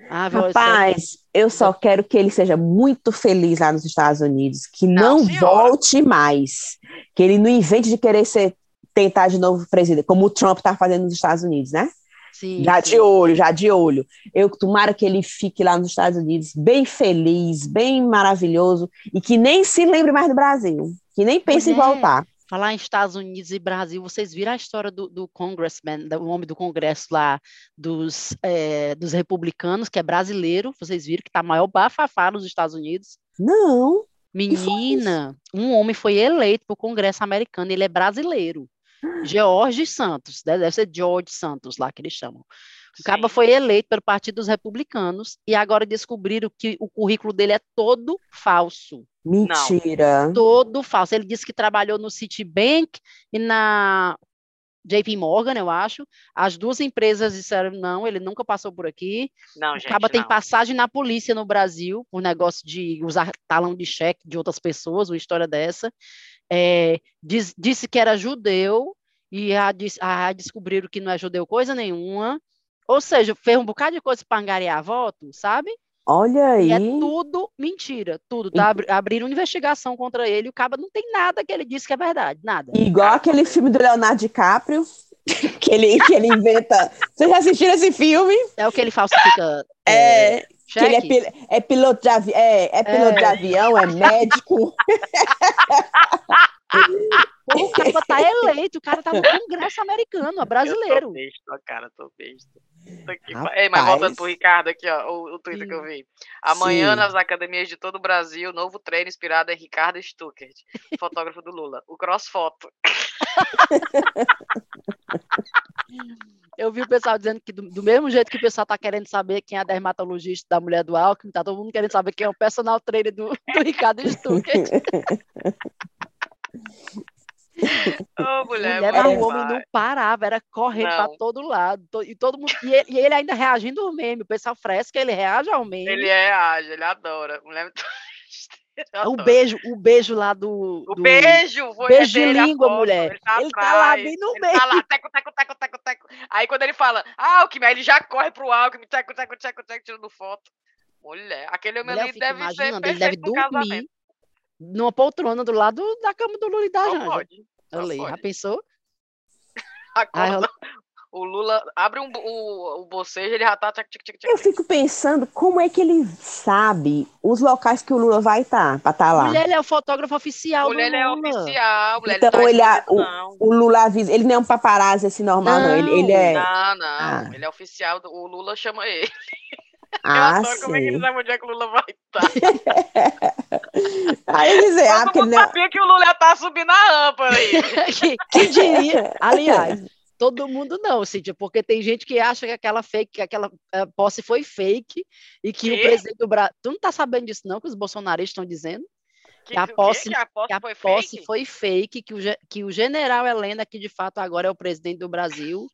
Ah, Rapaz, eu só quero que ele seja muito feliz lá nos Estados Unidos, que não, não volte mais, que ele não invente de querer ser tentar de novo presidente, como o Trump está fazendo nos Estados Unidos, né? Sim, já sim. de olho, já de olho. Eu tomara que ele fique lá nos Estados Unidos bem feliz, bem maravilhoso e que nem se lembre mais do Brasil, que nem pense Mulher. em voltar. Falar em Estados Unidos e Brasil, vocês viram a história do, do congressman, do homem do congresso lá, dos, é, dos republicanos, que é brasileiro, vocês viram que tá maior bafafá nos Estados Unidos? Não. Menina, um homem foi eleito para o Congresso americano, ele é brasileiro. George Santos, deve ser George Santos lá que eles chamam. O caba foi eleito pelo Partido dos Republicanos e agora descobriram que o currículo dele é todo falso. Mentira. Todo falso. Ele disse que trabalhou no Citibank e na JP Morgan, eu acho. As duas empresas disseram não, ele nunca passou por aqui. Não, O gente, caba tem não. passagem na polícia no Brasil por negócio de usar talão de cheque de outras pessoas, uma história dessa. É, diz- disse que era judeu e a, a- descobriram que não é judeu coisa nenhuma. Ou seja, fez um bocado de coisa para angariar voto, sabe? Olha aí. E é tudo mentira, tudo. Tá? Abri- Abriram investigação contra ele e o caba não tem nada que ele disse que é verdade, nada. Igual aquele filme do Leonardo DiCaprio, que ele, que ele inventa. Vocês já assistiram esse filme? É o que ele falsifica. É, que ele é, pil- é piloto de avião, é, é piloto É. de avião, é médico. O cara tá eleito, o cara tá no Congresso americano, é Eu brasileiro. tô besta, cara, tô besta. Ei, mas voltando pro Ricardo aqui, ó, o, o Twitter que eu vi. Amanhã, Sim. nas academias de todo o Brasil, novo treino inspirado em Ricardo Stuckert, fotógrafo do Lula. O crossfoto. Eu vi o pessoal dizendo que, do, do mesmo jeito que o pessoal tá querendo saber quem é a dermatologista da mulher do Alckmin, tá todo mundo querendo saber quem é o personal trainer do, do Ricardo Stuckert. Ô, mulher, Mulher, mas o homem não parava, era correndo para todo lado. e todo mundo. E ele, e ele ainda reagindo ao meme. O pessoal fresca, ele reage ao meme. Ele é ágil, ele adora. Mulher besteira, eu o beijo, o beijo lá do. O do- beijo, foi beijo de é língua, foto, mulher. Ele tá, Ele tá lá bem no meio. Tá lá, teco, teco, teco, teco, teco. Aí quando ele fala, Alckmin, aí ele já corre pro Alckmin, teco, teco, teco, teco, tirando foto. Mulher, aquele homem ali deve ser ele deve perfeito pro casamento. dormir numa poltrona do lado da cama do Lula e da Janja. pode. só Olha aí, já pode. pensou? Acorda, o Lula abre um, o, o bocejo, ele já tá... Tchac, tchac, tchac, Eu fico pensando como é que ele sabe os locais que o Lula vai estar, para estar lá. Mulher, ele é o fotógrafo oficial Mulher, ele é oficial, mulher, Então, ele ele tá é escondido, o- não. O Lula avisa, ele não é um paparazzi assim normal, não. Ele, ele é. Não, não, Ah. ele é oficial, do- o Lula chama ele. Eu Ah, adoro como é que sim. ele sabe onde é que o Lula vai estar. Aí ele dizer, ah, Todo porque mundo não. sabia que o Lula ia estar subindo a rampa aí. que, que diria? Aliás, todo mundo não, Cíntia, porque tem gente que acha que aquela fake, que aquela eh, posse foi fake e que o Quê? presidente do Brasil. Tu não tá sabendo disso, não, que os bolsonaristas estão dizendo? Que, a o quê? posse- que a posse Que a foi posse fake? foi fake, que o, que o general Helena, que de fato agora é o presidente do Brasil,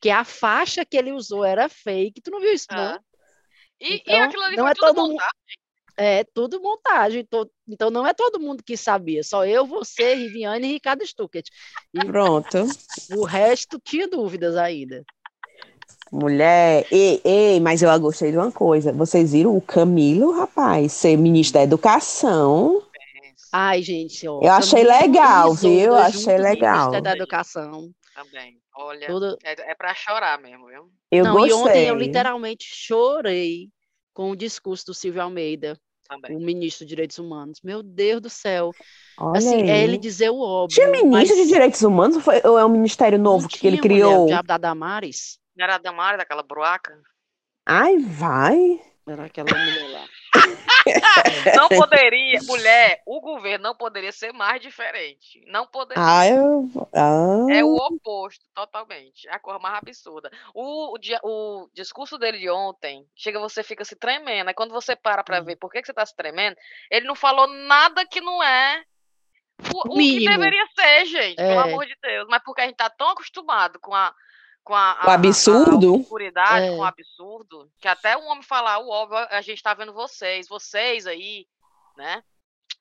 que a faixa que ele usou era fake. Tu não viu isso, não? Ah. E, e Então, aquilo ali não foi é tudo todo mundo- montado. É tudo montagem. to- Então não é todo mundo que sabia, só eu, você, Riviane e Ricardo Stuckert. E Pronto. o resto tinha dúvidas ainda. Mulher, ei, ei, mas eu gostei de uma coisa. Vocês viram o Camilo, rapaz, ser ministro da Educação? Ai, gente, ó. Eu achei Camilo legal, viu? junto Achei legal. Ministério da Educação. Também. Olha, Tudo... é, é pra chorar mesmo, viu? Eu Não, gostei. e ontem eu literalmente chorei com o discurso do Silvio Almeida, Também. o ministro dos Direitos Humanos. Meu Deus do céu. Olha assim, aí. é ele dizer o óbvio. Tinha ministro mas de Direitos Humanos ou, foi- ou é um ministério novo não que ele tinha, mulher, criou? o diabo da Damares. Não era a Damara, daquela bruaca? Ai, vai. Era aquela mulher lá. Não poderia, mulher, o governo não poderia ser mais diferente. Não poderia. Ah, eu. Ah. É o oposto, totalmente. É a cor mais absurda. O, o, o discurso dele de ontem, chega, você fica se tremendo. Aí quando você para pra ver por que, que você tá se tremendo, ele não falou nada que não é o, o que deveria ser, gente, pelo É. amor de Deus. Mas porque a gente tá tão acostumado com a. Com a, O absurdo. A, a obscuridade, É. com o absurdo, que até um homem falar o óbvio, a gente tá vendo vocês, vocês aí, né?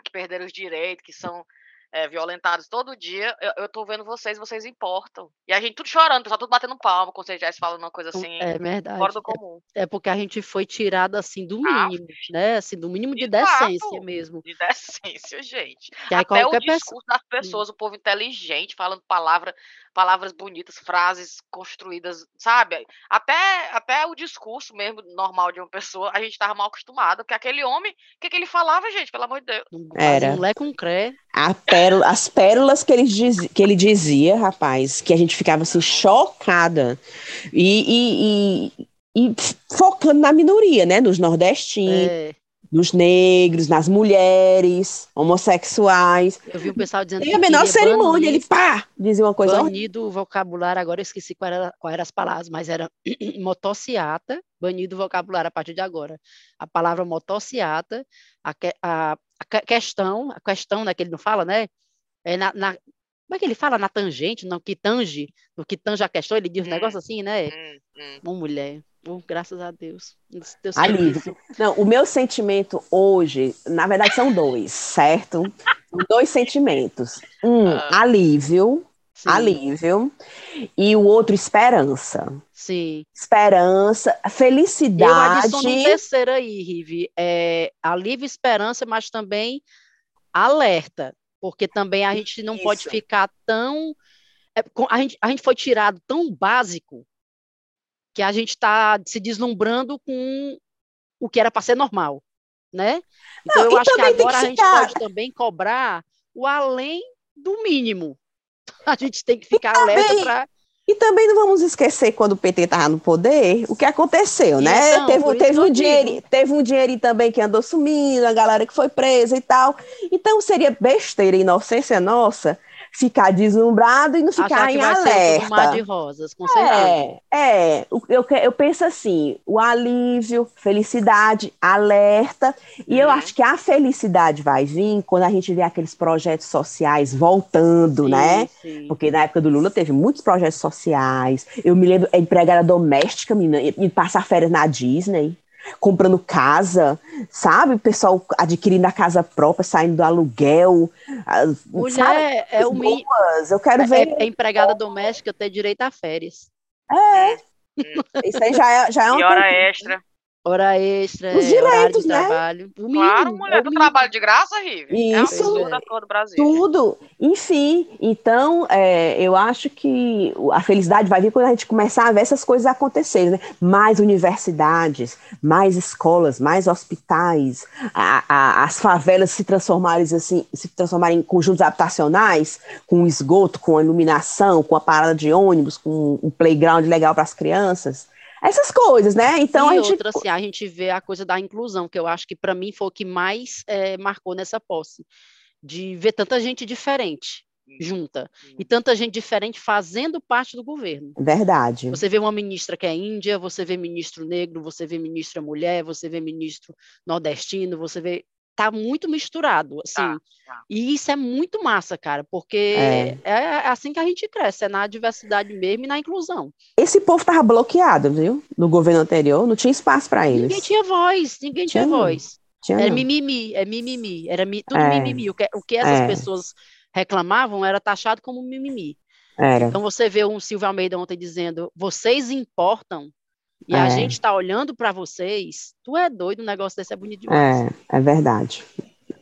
Que perderam os direitos, que são é, violentados todo dia, eu, eu tô vendo vocês, vocês importam. E a gente tudo chorando, o pessoal tudo batendo palma, quando você já falando uma coisa assim, É verdade. fora do comum. É, é porque a gente foi tirado assim do Ah, mínimo, né? Assim, do mínimo de Exato. decência mesmo. De decência, gente. Que Até o qualquer pessoa. discurso das pessoas, o povo inteligente, falando palavra palavras bonitas, frases construídas, sabe? Até, até o discurso mesmo normal de uma pessoa, a gente estava mal acostumado, porque aquele homem, o que, que ele falava, gente, pelo amor de Deus? Era. Um com cré. Pérola, as pérolas que ele, diz, que ele dizia, rapaz, que a gente ficava assim, chocada. E, e, e, e focando na minoria, né? Nos nordestinos. É nos negros, nas mulheres, homossexuais. Eu vi o pessoal dizendo Tem a menor cerimônia, ele pá, dizia uma coisa. Banido o vocabulário, agora eu esqueci qual era, qual era as palavras, mas era motociata, banido o vocabulário a partir de agora. A palavra motociata, a, a, a questão, a questão, né, que ele não fala, né? É na, na, como é que ele fala? Na tangente, no que tange, no que tange a questão, ele diz um hum, negócio assim, né? Hum, hum. Uma mulher. Oh, graças a Deus. Deus Alívio. Não, o meu sentimento hoje, na verdade, são dois, certo? Dois sentimentos. Um, ah. alívio, Sim. alívio, e o outro, esperança. Sim. Esperança, felicidade. Eu adiciono um terceiro aí, Rive. É, alívio, esperança, mas também alerta, porque também a gente não Isso. pode ficar tão. É, a gente, a gente foi tirado tão básico que a gente está se deslumbrando com o que era para ser normal, né? Então Não, eu acho que agora que a gente pode também cobrar o além do mínimo. A gente tem que ficar alerta para e também não vamos esquecer quando o PT estava no poder, o que aconteceu, né? Então, teve, teve um dinheiro, teve um dinheiro também que andou sumindo, a galera que foi presa e tal. Então seria besteira, inocência nossa, ficar deslumbrado e não ficar em alerta. Mar de rosas, com certeza. É, é eu, eu penso assim, o alívio, felicidade, alerta, e eu uhum. acho que a felicidade vai vir quando a gente vê aqueles projetos sociais voltando, sim, né? Sim. Porque na época do Lula teve muitos projetos sociais. Eu me lembro, a empregada doméstica, menina, e passar férias na Disney comprando casa, sabe? O pessoal adquirindo a casa própria, saindo do aluguel. Mulher, sabe? é o mínimo. Eu quero é, ver. É empregada doméstica ter direito a férias. É. Isso aí já é, já é uma. E hora extra. Hora extra, Os é, direitos, de né? trabalho. O mínimo, claro, mulher, do trabalho de graça, Rive. Isso. É a do Brasil. Tudo. Enfim, então, é, eu acho que a felicidade vai vir quando a gente começar a ver essas coisas acontecerem, né? Mais universidades, mais escolas, mais hospitais, a, a, as favelas se transformarem, assim, se transformarem em conjuntos habitacionais, com esgoto, com iluminação, com a parada de ônibus, com um playground legal para as crianças essas coisas, né? Então e a gente outra, assim, a gente vê a coisa da inclusão, que eu acho que para mim foi o que mais é, marcou nessa posse, de ver tanta gente diferente junta e tanta gente diferente fazendo parte do governo. Verdade. Você vê uma ministra que é índia, você vê ministro negro, você vê ministra mulher, você vê ministro nordestino, você vê tá muito misturado, assim. Tá, tá. E isso é muito massa, cara, porque é. é. é. assim que a gente cresce, é na diversidade mesmo e na inclusão. Esse povo tava bloqueado, viu? No governo anterior, não tinha espaço para eles. Ninguém tinha voz, ninguém tinha, tinha voz. Tinha era não. mimimi, é mimimi, era mi, tudo é. mimimi. O que, o que essas é. pessoas reclamavam era taxado como mimimi. Era. Então você vê um Silvio Almeida ontem dizendo: vocês importam e é. a gente tá olhando para vocês, tu é doido, um negócio desse é bonito demais. É, é verdade.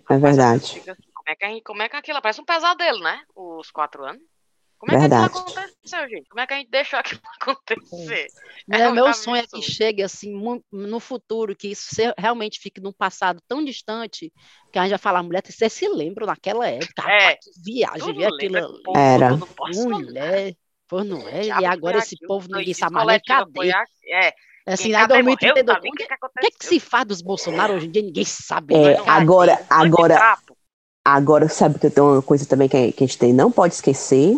É verdade. Como é que, como é que aquilo parece um pesadelo, né? Os quatro anos. Como é Verdade. que aquilo aconteceu, gente? Como é que a gente deixou aquilo acontecer? É, é meu sonho é que chegue assim no futuro, que isso realmente fique num passado tão distante que a gente vai falar, mulher, você se lembra naquela época? É, rapaz, viagem, ver aquilo. Era. Mulher. Pô, não é? E agora esse povo ninguém sabe mais cadê? É. Assim, lá em 2032, o que, que, que, que, se faz dos Bolsonaro hoje em dia? Ninguém sabe. É, agora, agora, agora, sabe que tem uma coisa também que a gente tem, não pode esquecer.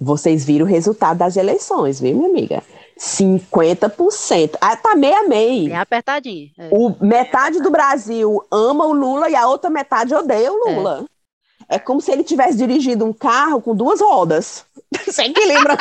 Vocês viram o resultado das eleições, viu, minha amiga? 50%. Ah, tá meia meia. É apertadinho. É. O, metade do Brasil ama o Lula e a outra metade odeia o Lula. É. É como se ele tivesse dirigido um carro com duas rodas. Você equilibra.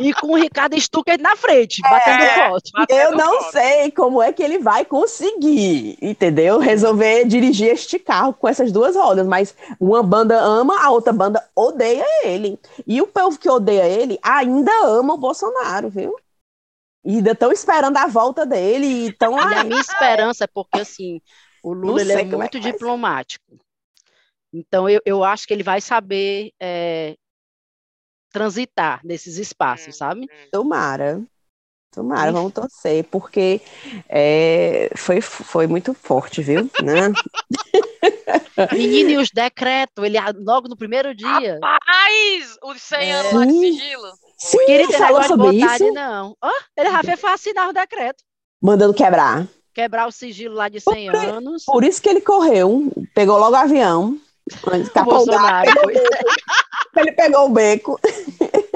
e com o Ricardo Stucker na frente, é, batendo foto. Eu não foto. sei como é que ele vai conseguir, entendeu? Resolver dirigir este carro com essas duas rodas, mas uma banda ama, a outra banda odeia ele. E o povo que odeia ele ainda ama o Bolsonaro, viu? E ainda estão esperando a volta dele. E tão... E a minha esperança é porque, assim, o Lula ele é, é muito é diplomático. Então, eu, eu acho que ele vai saber é, transitar nesses espaços, Hum, sabe? hum. Tomara. Tomara, vamos torcer, porque é, foi, foi muito forte, viu? Né? Menino, e os decretos, ele logo no primeiro dia. Rapaz, os 100 anos É. lá de sigilo. Sim, Queria ter falou de sobre botar isso, não. Ó, ele já fez assinar o decreto. mandando quebrar. Quebrar o sigilo lá de 100 anos. Por isso que ele correu, pegou logo o avião, Tapou o Bolsonaro pegou o foi. beco, ele pegou o beco.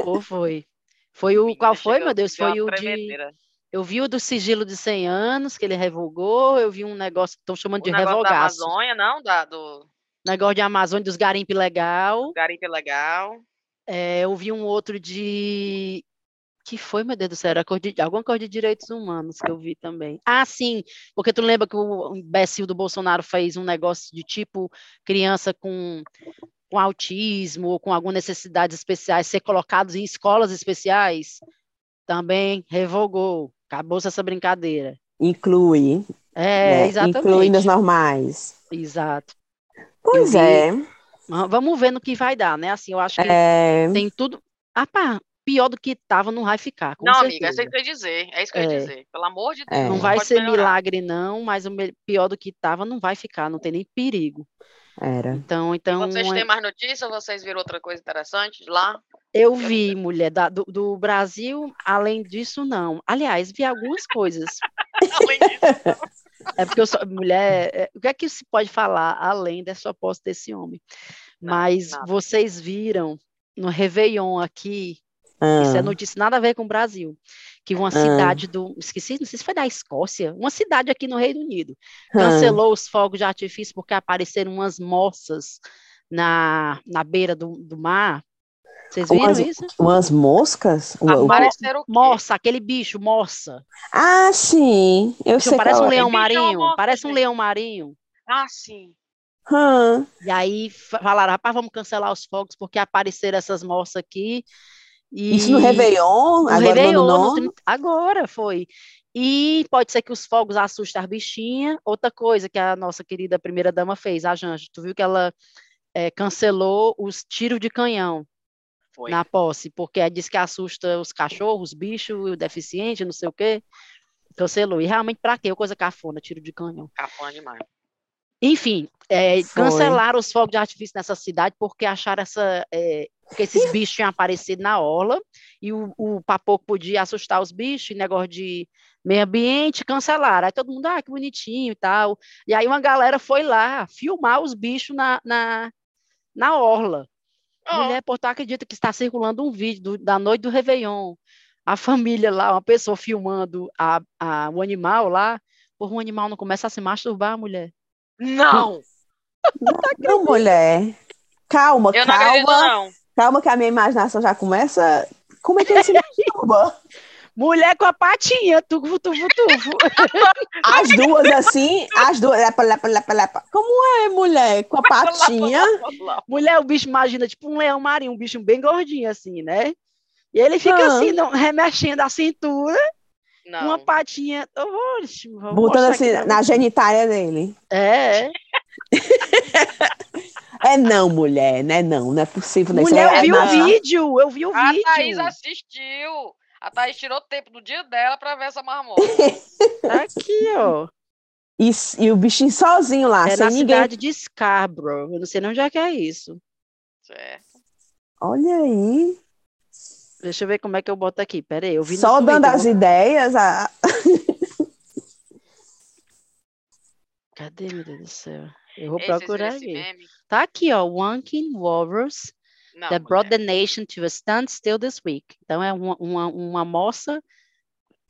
Pô, foi. Foi o. Qual foi, meu Deus? deu Foi o de. Eu vi o do sigilo de 100 anos, que ele revogou. Eu vi um negócio que estão chamando O de negócio da. Amazônia, não? Da, do Negócio de Amazônia, dos garimpe legal. garimpo legal. É, eu vi um outro de. Que foi, meu Deus do céu? Era cor de- alguma coisa de direitos humanos que eu vi também. Ah, sim, porque tu lembra que o imbecil do Bolsonaro fez um negócio de tipo criança com, com autismo ou com algumas necessidades especiais ser colocados em escolas especiais? Também revogou. Acabou-se essa brincadeira. Inclui, É, né? exatamente. inclui nos normais. Exato. Pois vi. é, Ah, Vamos ver no que vai dar, né? Assim, eu acho que é, tem tudo. Ah, pá, pior do que estava não vai ficar, com não, certeza. amiga, é isso que eu ia dizer. É isso que eu ia É. dizer. Pelo amor de Deus. É. Não vai ser melhorar. milagre, não, mas o pior do que estava não vai ficar, não tem nem perigo. era. Então, E então vocês é- têm mais notícia ou vocês viram outra coisa interessante de lá? eu vi, mulher, da- do, do Brasil, além disso, não. Aliás, vi algumas coisas. Além disso. É porque eu sou mulher. é, o que é que se pode falar além dessa posse desse homem? Não, Mas nada. vocês viram no Réveillon aqui, isso é Ah, notícia nada a ver com o Brasil, que uma cidade do. Esqueci, não sei se foi da Escócia, uma cidade aqui no Reino Unido. ah, cancelou os fogos de artifício porque apareceram umas moças na, na beira do, do mar. Vocês viram Umas- isso? umas moscas? Apareceram? Moça, aquele bicho, moça. Ah, sim, eu Bicho, sei parece um é. leão é marinho, parece um leão marinho. Ah, sim. Hã, E aí fa- falaram, rapaz, vamos cancelar os fogos porque apareceram essas moças aqui. E... Isso no Réveillon, No agora Réveillon, no no ano novo? 30 agora foi. E pode ser que os fogos assustem as bichinhas. Outra coisa que a nossa querida primeira-dama fez, a Janja, tu viu que ela eh, cancelou os tiros de canhão Foi. na posse, porque ela disse que assusta os cachorros, os bichos, o deficiente, não sei o quê. Cancelou. E realmente, pra quê? Coisa cafona, tiro de canhão. Cafona demais. Enfim, Foi. cancelaram os fogos de artifício nessa cidade porque acharam essa, eh, que esses bichos tinham aparecido na orla e o, o papoco podia assustar os bichos, e negócio de meio ambiente, cancelaram. Aí todo mundo, ah, que bonitinho e tal. E aí uma galera foi lá filmar os bichos na, na, na orla. Ó, Mulher, tu acredita que está circulando um vídeo do- da noite do Réveillon? A família lá, uma pessoa filmando a, a, o animal lá, por um animal não começa a se masturbar, mulher. Não, Não, mulher. Calma, eu não acredito, calma. não. Calma que a minha imaginação já começa. Como é que ele se masturba? Mulher com a patinha, tufu, tufu, tufu. As duas assim, as duas. Lepa, lepa, lepa, lepa. Como é, mulher? Com a patinha. Mulher, o bicho imagina tipo um leão marinho, um bicho bem gordinho assim, né? E ele fica Ah. assim, não, remexendo a cintura, Não. uma patinha. Oxe, Botando assim aqui na genitália dele. É, é. É não, mulher, né? Não, não é possível. Né? Mulher, é eu vi o vídeo, eu vi o A vídeo. Thaís assistiu. A Thaís tirou tempo do dia dela pra ver essa marmota. Aqui, ó. E, e o bichinho sozinho lá, É sem na ninguém. cidade de Scarborough. Eu não sei nem onde é que é isso. certo. Olha aí. Deixa eu ver como é que eu boto aqui. Pera aí, eu vi no Só dando as vou- ideias. A... Cadê, meu Deus do céu? Eu vou Ei, viram procurar aqui. Tá aqui, ó. Wanking Walrus Não, that brought mulher. the nation to a standstill this week. Então, é uma, uma, uma moça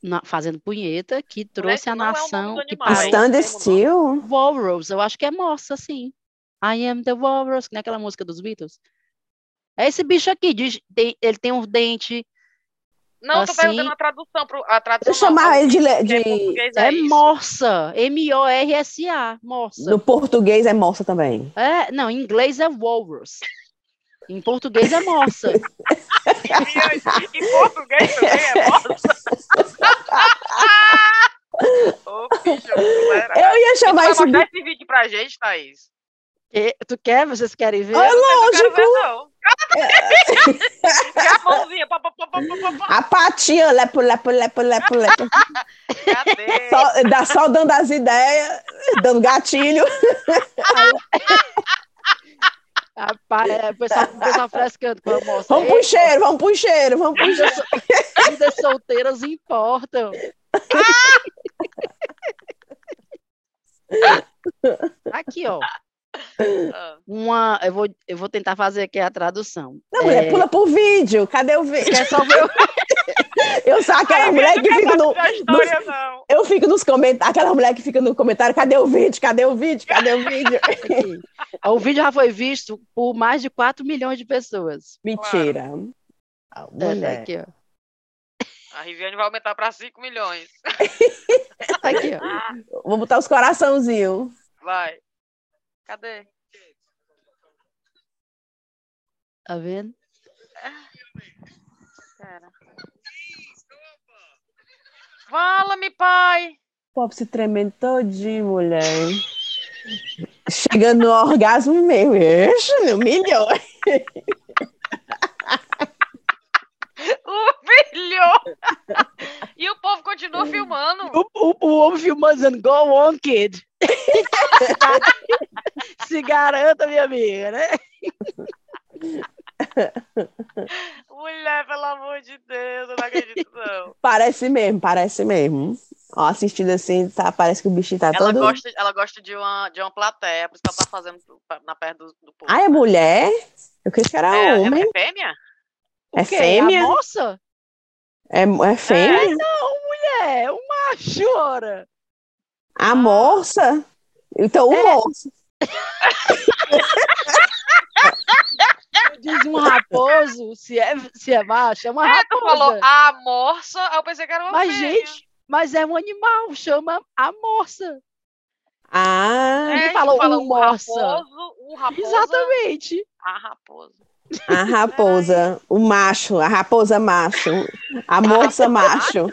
na- fazendo punheta que trouxe a é nação. do que animal, parou. hein? Stand Tem um still. Walrus, eu acho que é moça, sim. I am the walrus, que nem aquela música dos Beatles. É esse bicho aqui, diz- tem- ele tem um dente, Não, tô assim- perguntando a tradução. Pro, a tradução Eu chamar ele de, em de- é, é, morsa, M-O-R-S-A, morsa. No português é moça também. É, não, em inglês é walrus. Em português é morsa. Em, português também é moça. Ô, bicho, galera. Eu ia Tu chamar vai esse mostrar esse vídeo pra gente, Thaís? E- tu quer? Vocês querem ver? Ah, Eu não quero lógico. ver, não. E a mãozinha. pá, pá, pá, pá, pá, pá. A patinha, lepo, lepo, lepo, lepo, lepo. Só, dá só dando as ideias, dando gatilho. Rapaz, é, o pessoal, o pessoal frescando com a moça. Vamos pro cheiro, vamos pro cheiro, vamos pro cheiro. Vidas solteiras importam. Aqui, ó. Ah, Uma, eu, vou, eu vou tentar fazer aqui a tradução. Não, mulher, É, pula pro vídeo. Cadê o vídeo? quer só ver o- Eu sou aquela mulher que fica no. história, não. Eu fico nos comentários, aquela mulher que fica no comentário, cadê o vídeo? Cadê o vídeo? Cadê o vídeo? O vídeo já foi visto por mais de 4 milhões de pessoas. Mentira. Ah, É, tá Mulher. aqui, ó. A Riviane vai aumentar para 5 milhões. Tá aqui, ó. Vou botar os coraçãozinhos. Vai. Cadê? Tá vendo? Pera. Fala-me, pai. O povo se tremendo todinho, mulher. Chegando no orgasmo mesmo. Ixi, meu milhão. Humilhou. E o povo continua filmando. O, o, o homem filmando dizendo, go on, kid. Se garanta, minha amiga, né? Mulher, pelo amor de Deus, eu não acredito, não. Parece mesmo, parece mesmo. Ó, assistindo assim, tá, parece que o bichinho tá Ela todo. gosta, ela gosta de, uma, de uma plateia, por isso que ela tá fazendo na perto do, do povo. Ah, é mulher? Eu creio que era é, é, homem. é fêmea? É O quê? fêmea? A moça? É, é fêmea? É, o macho, ora. A moça? Então, o É. moço. Diz um raposo, se é, se é macho, é uma É, tu falou raposa. a morsa, aí eu pensei que era uma Mas, fêmea. gente, mas é um animal, chama a morsa. Ah, é, falou fala um morsa. raposo, o raposa, Exatamente. a raposa. a raposa, o macho, a raposa macho, a moça macho,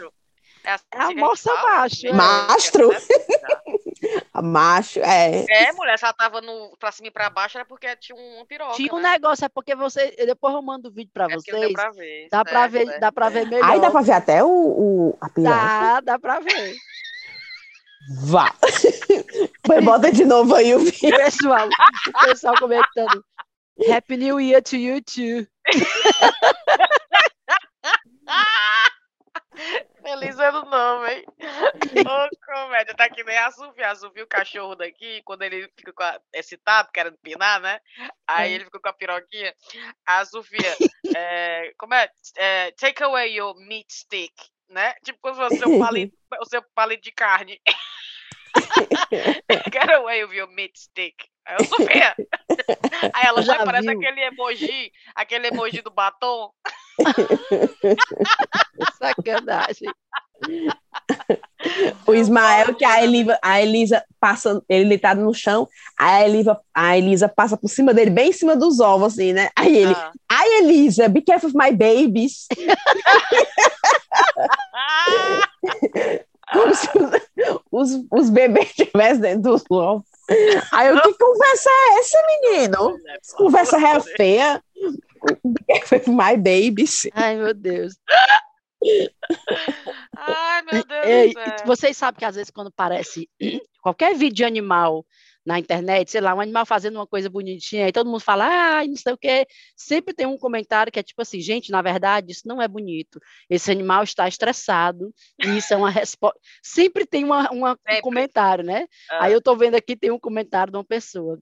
É, assim É a moça macho, é. Mastro? A macho, é. É, mulher, se ela tava no, pra cima e pra baixo, era porque tinha uma piroca, Tinha um né? negócio, é porque você. Depois eu mando o vídeo pra É vocês. pra ver. Dá pra certo, ver, certo. dá pra ver melhor. Aí dá pra ver até o, o a piroca. Dá, dá pra ver. Vá. Foi, bota de novo aí o vídeo. Pessoal, o pessoal comentando. Happy New Year to you too. Feliz ano novo, hein? Ô, comédia, tá que nem a Sofia. A Sofia, o cachorro daqui, quando ele fica com a, excitado, querendo pinar, né? Aí É. ele fica com a piroquinha. A Sofia, é, como é? é? Take away your meat stick, né? Tipo quando fosse o seu palito, o seu palito de carne. Get away with your meat stick. Aí eu, Sofia. Aí ela, Já já parece viu? aquele emoji, aquele emoji do batom. Sacanagem. O Ismael, que a Elisa, a Elisa passa, ele deitado no chão, a Elisa, a Elisa passa por cima dele, bem em cima dos ovos, assim, né? Aí ele, Ah. ai Elisa, be careful with my babies. Como se os, os, os bebês estivessem dentro dos ovos. Aí eu, que conversa é essa, menino? Conversa é feia. My babies. Ai, meu Deus. Ai, meu Deus céu. vocês sabem que às vezes quando parece qualquer vídeo de animal na internet, sei lá, um animal fazendo uma coisa bonitinha, e todo mundo fala, ah, não sei o quê, sempre tem um comentário que é tipo assim, gente, na verdade, isso não é bonito. Esse animal está estressado, e isso é uma resposta. Sempre tem uma, uma- um comentário, né? Ah. Aí eu tô vendo aqui, tem um comentário de uma pessoa.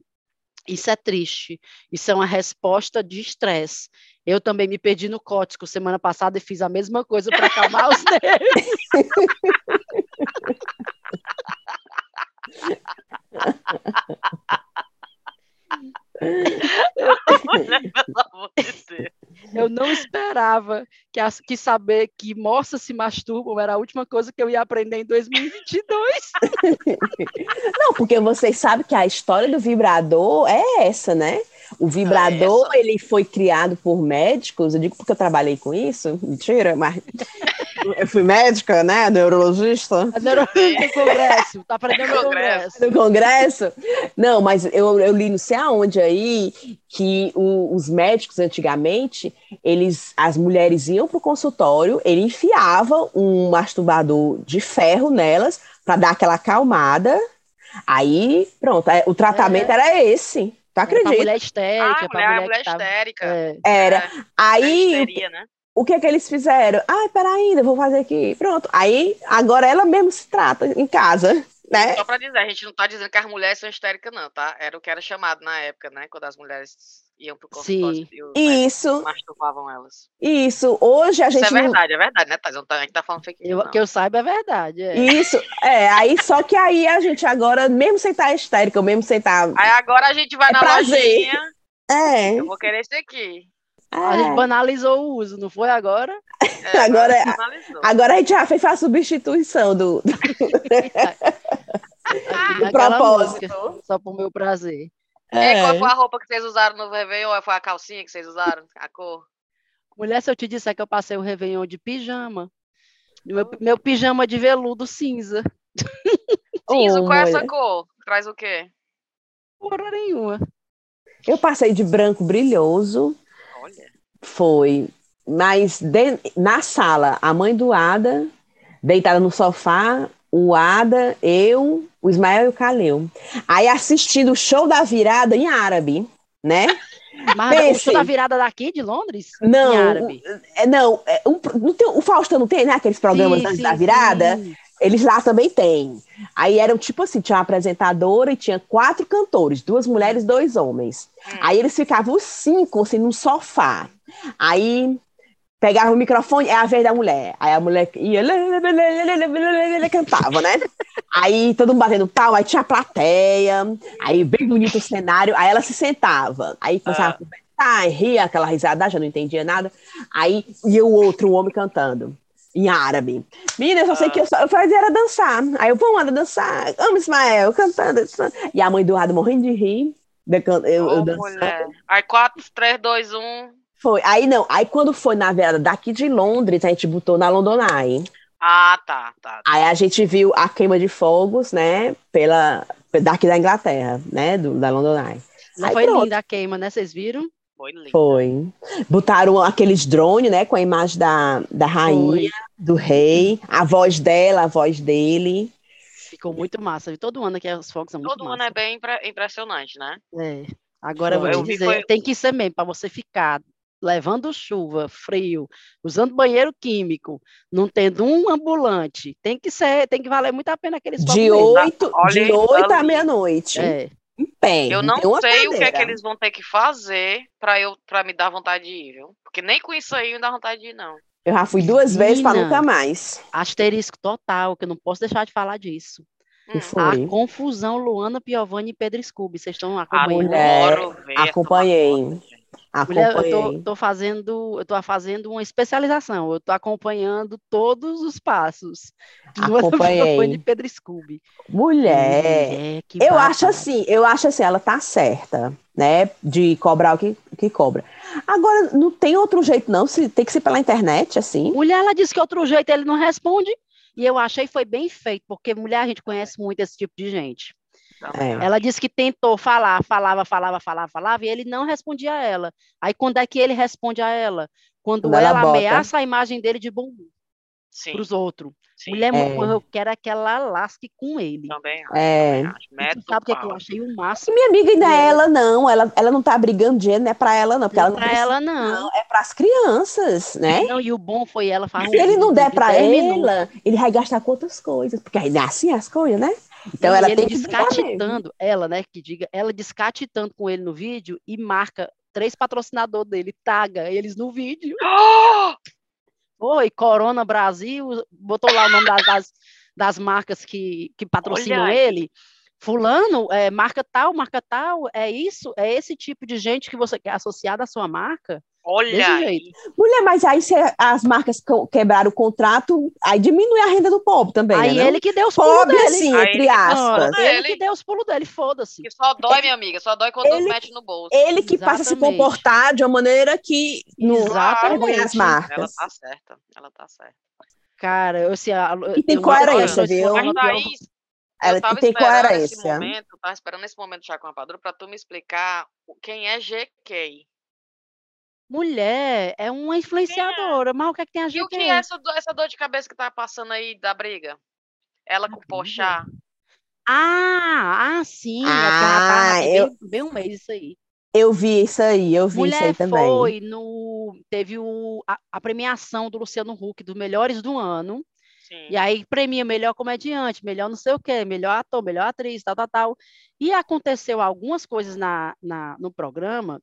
Isso é triste. Isso é uma resposta de estresse. Eu também me perdi no cótico semana passada e fiz a mesma coisa para acalmar os nervos. Pelo amor de Deus. Eu não esperava que, as- que saber que moças se masturbam era a última coisa que eu ia aprender em 2022. Não, porque vocês sabem que a história do vibrador é essa, né? O vibrador, ele foi criado por médicos, eu digo porque eu trabalhei com isso, mentira, mas eu fui médica, né? Neurologista. A neurologista do congresso. Tá aprendendo no congresso. No congresso? Não, mas eu, eu li não sei aonde aí que o, os médicos antigamente, eles, as mulheres iam pro consultório, ele enfiava um masturbador de ferro nelas para dar aquela acalmada. Aí, pronto, é, o tratamento é. era esse. Tu acredita? Pra mulher histérica, ah, mulher, mulher, mulher histérica. É. Era. É. Aí, histeria, né? O que é que eles fizeram? Ai, peraí, ainda vou fazer aqui. Pronto. Aí, agora ela mesmo se trata em casa. Né? Só para dizer, a gente não está dizendo que as mulheres são histéricas, não, tá? Era o que era chamado na época, né? Quando as mulheres iam pro consultório e Isso. masturbavam elas. Isso. Hoje a gente. Isso é verdade, não... é verdade, né, Thais? A gente tá falando fake news. Que eu saiba é verdade. É. Isso. É, aí só que aí a gente agora, mesmo sem estar histérica, mesmo sem estar. Aí agora a gente vai é na prazer. lojinha. É. Eu vou querer esse aqui. A gente é. banalizou o uso, não foi agora? É, agora, é, agora a gente já fez a substituição do, do... do propósito. Música, só pro meu prazer. É. qual foi a roupa que vocês usaram no Réveillon? Ou foi a calcinha que vocês usaram? A cor? Mulher, se eu te disser que eu passei o Réveillon de pijama. Meu, meu pijama de veludo cinza. Cinza, oh, qual é essa cor? Traz o quê? Cor nenhuma. Eu passei de branco brilhoso. Foi. Mas de, na sala, a mãe do Ada, deitada no sofá, o Ada, eu, o Ismael e o Caleu. Aí assistindo o show da virada em árabe, né? Mas Pense, o show da virada daqui de Londres? Não, é, não, é, um, não tem, o Faustão não tem, né? Aqueles programas sim, sim, da virada. Sim. Eles lá também têm. Aí eram tipo assim: tinha uma apresentadora e tinha quatro cantores, duas mulheres dois homens. Hum. Aí eles ficavam os cinco, assim, num sofá. Aí pegava o microfone, é a vez da mulher. Aí a mulher ia, cantava, né? Aí todo mundo batendo pau, aí tinha a plateia, aí bem bonito o cenário, aí ela se sentava, aí começava ah. a conversar, ria aquela risada, já não entendia nada. Aí ia o outro, o homem cantando. Em árabe. Menina, eu só sei que eu, só, eu fazia era dançar. Aí eu, vamos, dançar. Amo Ismael, cantando, cantando. E a mãe do lado morrendo de rir. Eu, eu, oh, dançando. Aí 4, 3, 2, 1. Foi. Aí não, aí quando foi na virada daqui de Londres, a gente botou na London Eye. Ah, tá, tá, tá. Aí a gente viu a queima de fogos, né, pela daqui da Inglaterra, né, do, da London Eye. Não aí, foi pronto. linda a queima, né? Vocês viram? Foi linda. Foi. Botaram aqueles drones, né, com a imagem da, da rainha, foi. do rei, a voz dela, a voz dele. Ficou muito massa. Todo ano que os fogos são muito Todo ano é bem impressionante, né? É. Agora eu vou te dizer, foi... tem que ser mesmo, para você ficar levando chuva, frio, usando banheiro químico, não tendo um ambulante, tem que ser, tem que valer muito a pena aqueles de oito, de oito à meia-noite. É. Em pé. Eu não sei o que é que eles vão ter que fazer para eu para me dar vontade de ir, viu? Porque nem com isso aí me dá vontade de ir, não. Eu já fui duas Menina, vezes para nunca mais. Asterisco total, que eu não posso deixar de falar disso. Hum. A confusão Luana Piovani e Pedro Scooby. Vocês estão acompanhando? Mulher, acompanhei. Mulher, eu tô, tô, fazendo, eu tô fazendo uma especialização, eu tô acompanhando todos os passos. Acompanhei. de Pedro Scooby. Mulher, eu acho assim, eu acho assim, ela tá certa, né, de cobrar o que, que cobra. Agora, não tem outro jeito não, se tem que ser pela internet, assim. Mulher, ela disse que outro jeito ele não responde, e eu achei foi bem feito, porque mulher, a gente conhece muito esse tipo de gente. É. Ela disse que tentou falar, falava, falava, falava, falava, e ele não respondia a ela. Aí quando é que ele responde a ela? Quando, ela, ela ameaça a imagem dele de bom para os outros. Sim. Mulher, é. eu quero é que ela lasque com ele. Também acho. É. Também sabe o que, é que, eu achei o máximo? E minha amiga ainda é ela, não. Ela, ela não tá brigando dinheiro, não é pra ela, não. Porque não ela não pra ela, não. não. É pras crianças, né? Não, e o bom foi ela falar. Se ele não der pra ela, ele vai gastar com outras coisas. Porque aí é assim as coisas, né? Então ela ele descatitando, ela, né, que diga, ela descatitando com ele no vídeo e marca três patrocinadores dele, taga eles no vídeo. Oi, Corona Brasil, botou lá o nome das, das, das marcas que, que patrocinam ele. Fulano, é, marca tal, marca tal, é isso, é esse tipo de gente que você quer associar à sua marca. Olha! Mulher, mas aí se as marcas quebraram o contrato, aí diminui a renda do pobre também. Aí né, ele que deu os pulos dele. Sim, entre aspas. Não, ele, que deu os pulos dele, foda-se. Que só dói, minha amiga, só dói quando ele, mete no bolso. Ele que Exatamente. passa a se comportar de uma maneira que não vergonha as marcas. Ela tá certa, ela tá certa. Cara, eu sei. E tem coerência, viu? Ela tem coerência. Momento, eu tava esperando esse momento já com a Padrão para tu me explicar quem é GK. Mulher, é uma influenciadora, é? mas o que é que tem a GK? E o que é essa, essa dor de cabeça que tá passando aí da briga? Ela com o Pochá. Ah, ah, sim. Ah, eu... bem, bem um mês isso aí. Eu vi isso aí, eu vi Mulher isso aí também. foi no. Teve o, a, a, premiação do Luciano Huck dos melhores do ano. Sim. E aí premia melhor comediante, melhor não sei o quê, melhor ator, melhor atriz, tal, tal, tal. E aconteceu algumas coisas na, na, no programa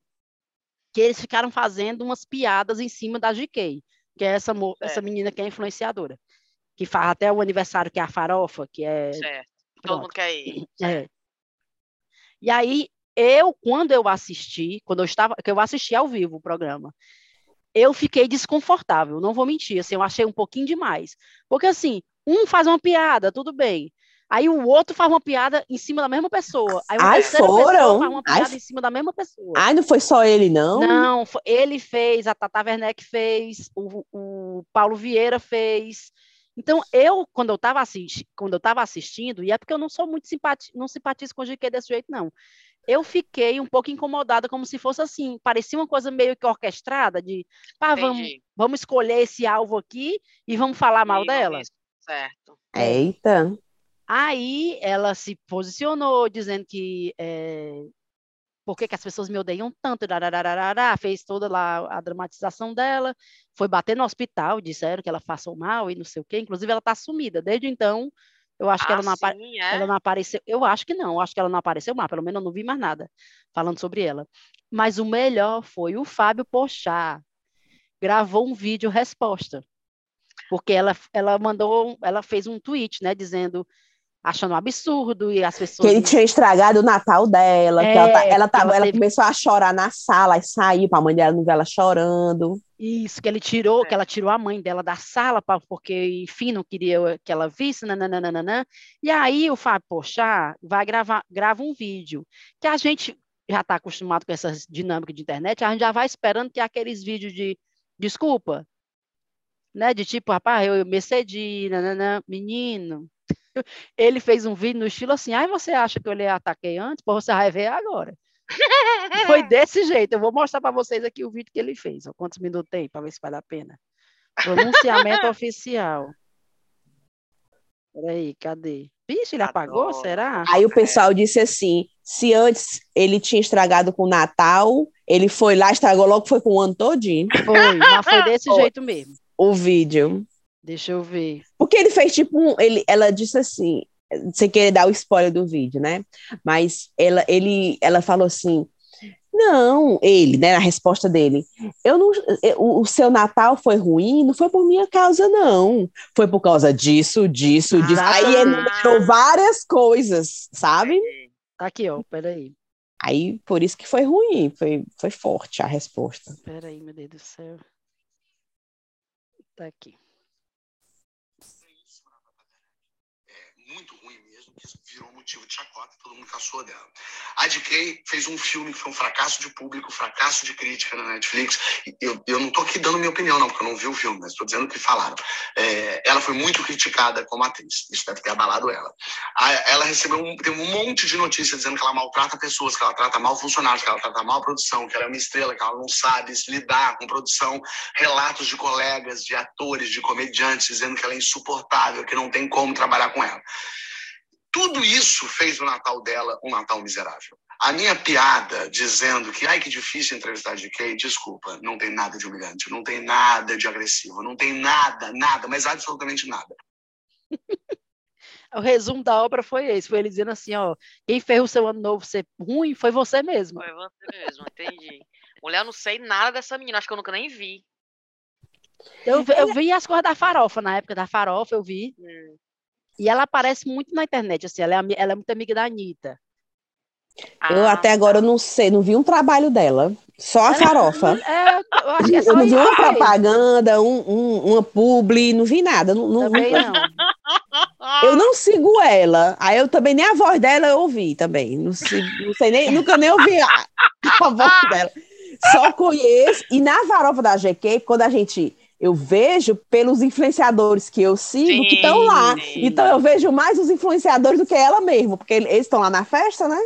que eles ficaram fazendo umas piadas em cima da GK, que é essa, essa menina que é influenciadora. Que faz até o aniversário, que é a farofa, que é. Certo. Todo mundo quer ir. É. E aí, eu, quando eu assisti, quando eu estava, que eu assisti ao vivo o programa, eu fiquei desconfortável, não vou mentir, assim, eu achei um pouquinho demais. Porque assim, um faz uma piada, tudo bem. Aí o outro faz uma piada em cima da mesma pessoa. Aí uma Ai, foram? faz uma piada Ai, em cima da mesma pessoa. Ai, não foi só ele, não? Não, ele fez, a Tata Werneck fez, o, o Paulo Vieira fez. Então, eu, quando eu estava assisti assistindo, e é porque eu não sou muito não simpatizo com o GQ desse jeito, não eu fiquei um pouco incomodada, como se fosse assim, parecia uma coisa meio que orquestrada, de pá, vamos, vamos escolher esse alvo aqui e vamos falar mal dela. Certo. Eita. Aí ela se posicionou dizendo que é, por que, que, as pessoas me odeiam tanto, fez toda lá a dramatização dela, foi bater no hospital, disseram que ela passou mal e não sei o quê, inclusive ela está sumida, desde então eu acho que ela, não sim, é? ela não apareceu. Eu acho que não. Eu acho que ela não apareceu mais. Pelo menos eu não vi mais nada falando sobre ela. Mas o melhor foi o Fábio Pochá. Gravou um vídeo resposta. Porque ela, ela mandou, ela fez um tweet, né, dizendo achando um absurdo e as pessoas. Que ele tinha estragado o Natal dela, é, ela, ela, tava, ela, ela teve... começou a chorar na sala e saiu para a mãe dela não ver ela chorando. Isso, que ele tirou, é. que ela tirou a mãe dela da sala, pra, porque, enfim, não queria que ela visse, nananana. E aí o Fábio Pochá vai gravar grava um vídeo, que a gente já está acostumado com essas dinâmicas de internet, a gente já vai esperando que aqueles vídeos de desculpa, né, de tipo, rapaz, eu me cedi, nanana, menino. Ele fez um vídeo no estilo assim, ai, você acha que eu lhe ataquei antes? Pô, você vai ver agora. Foi desse jeito. Eu vou mostrar para vocês aqui o vídeo que ele fez. Ó, quantos minutos tem, para ver se vale a pena. Pronunciamento oficial. Peraí, cadê? Vixe, ele apagou, será? Aí o pessoal disse assim: se antes ele tinha estragado com o Natal, ele foi lá, estragou logo, foi com o ano todinho. Foi, mas foi desse jeito mesmo. O vídeo. Deixa eu ver. Porque ele fez tipo um. Ele, ela disse assim: sem querer dar o spoiler do vídeo, né? Mas ela, ele, ela falou assim: não, ele, né, na resposta dele, eu não, o, o seu Natal foi ruim, não foi por minha causa, não. Foi por causa disso, disso, ah, disso. Aí ele enumerou várias coisas, sabe? Tá aqui, ó, peraí. Aí, por isso que foi ruim, foi, foi forte a resposta. Peraí, meu Deus do céu. Tá aqui. muito que virou motivo de chacota, todo mundo caçou dela. A DK fez um filme que foi um fracasso de público, fracasso de crítica na Netflix. Eu, eu não estou aqui dando minha opinião, não, porque eu não vi o filme, mas estou dizendo o que falaram. É, ela foi muito criticada como atriz, isso deve ter abalado ela. A, ela recebeu um, tem um monte de notícias dizendo que ela maltrata pessoas, que ela trata mal funcionários, que ela trata mal produção, que ela é uma estrela, que ela não sabe lidar com produção, relatos de colegas, de atores, de comediantes, dizendo que ela é insuportável, que não tem como trabalhar com ela. Tudo isso fez o Natal dela um Natal miserável. A minha piada dizendo que, ai, que difícil entrevistar de Kay, desculpa, não tem nada de humilhante, não tem nada de agressivo, não tem nada, nada, mas absolutamente nada. o resumo da obra foi esse, foi ele dizendo assim, ó, quem fez o seu ano novo ser ruim foi você mesmo. Foi você mesmo, entendi. Mulher, eu não sei nada dessa menina, acho que eu nunca nem vi. Eu, eu vi as coisas da farofa, na época da farofa eu vi. Hum. E ela aparece muito na internet, assim, ela é, ela é muito amiga da Anitta. Eu ah, até agora eu não sei, não vi um trabalho dela. Só a farofa. É, eu acho que é só eu não vi uma propaganda, um, um, uma publi, não vi nada. Não, também não. Eu não sigo ela. Aí eu também nem a voz dela eu ouvi também. Não, sei, não sei nem, nunca nem ouvi a, a voz dela. Só conheço. E na farofa da GQ, quando a gente Eu vejo pelos influenciadores que eu sigo sim, que estão lá. Sim. Então eu vejo mais os influenciadores do que ela mesma, porque eles estão lá na festa, né?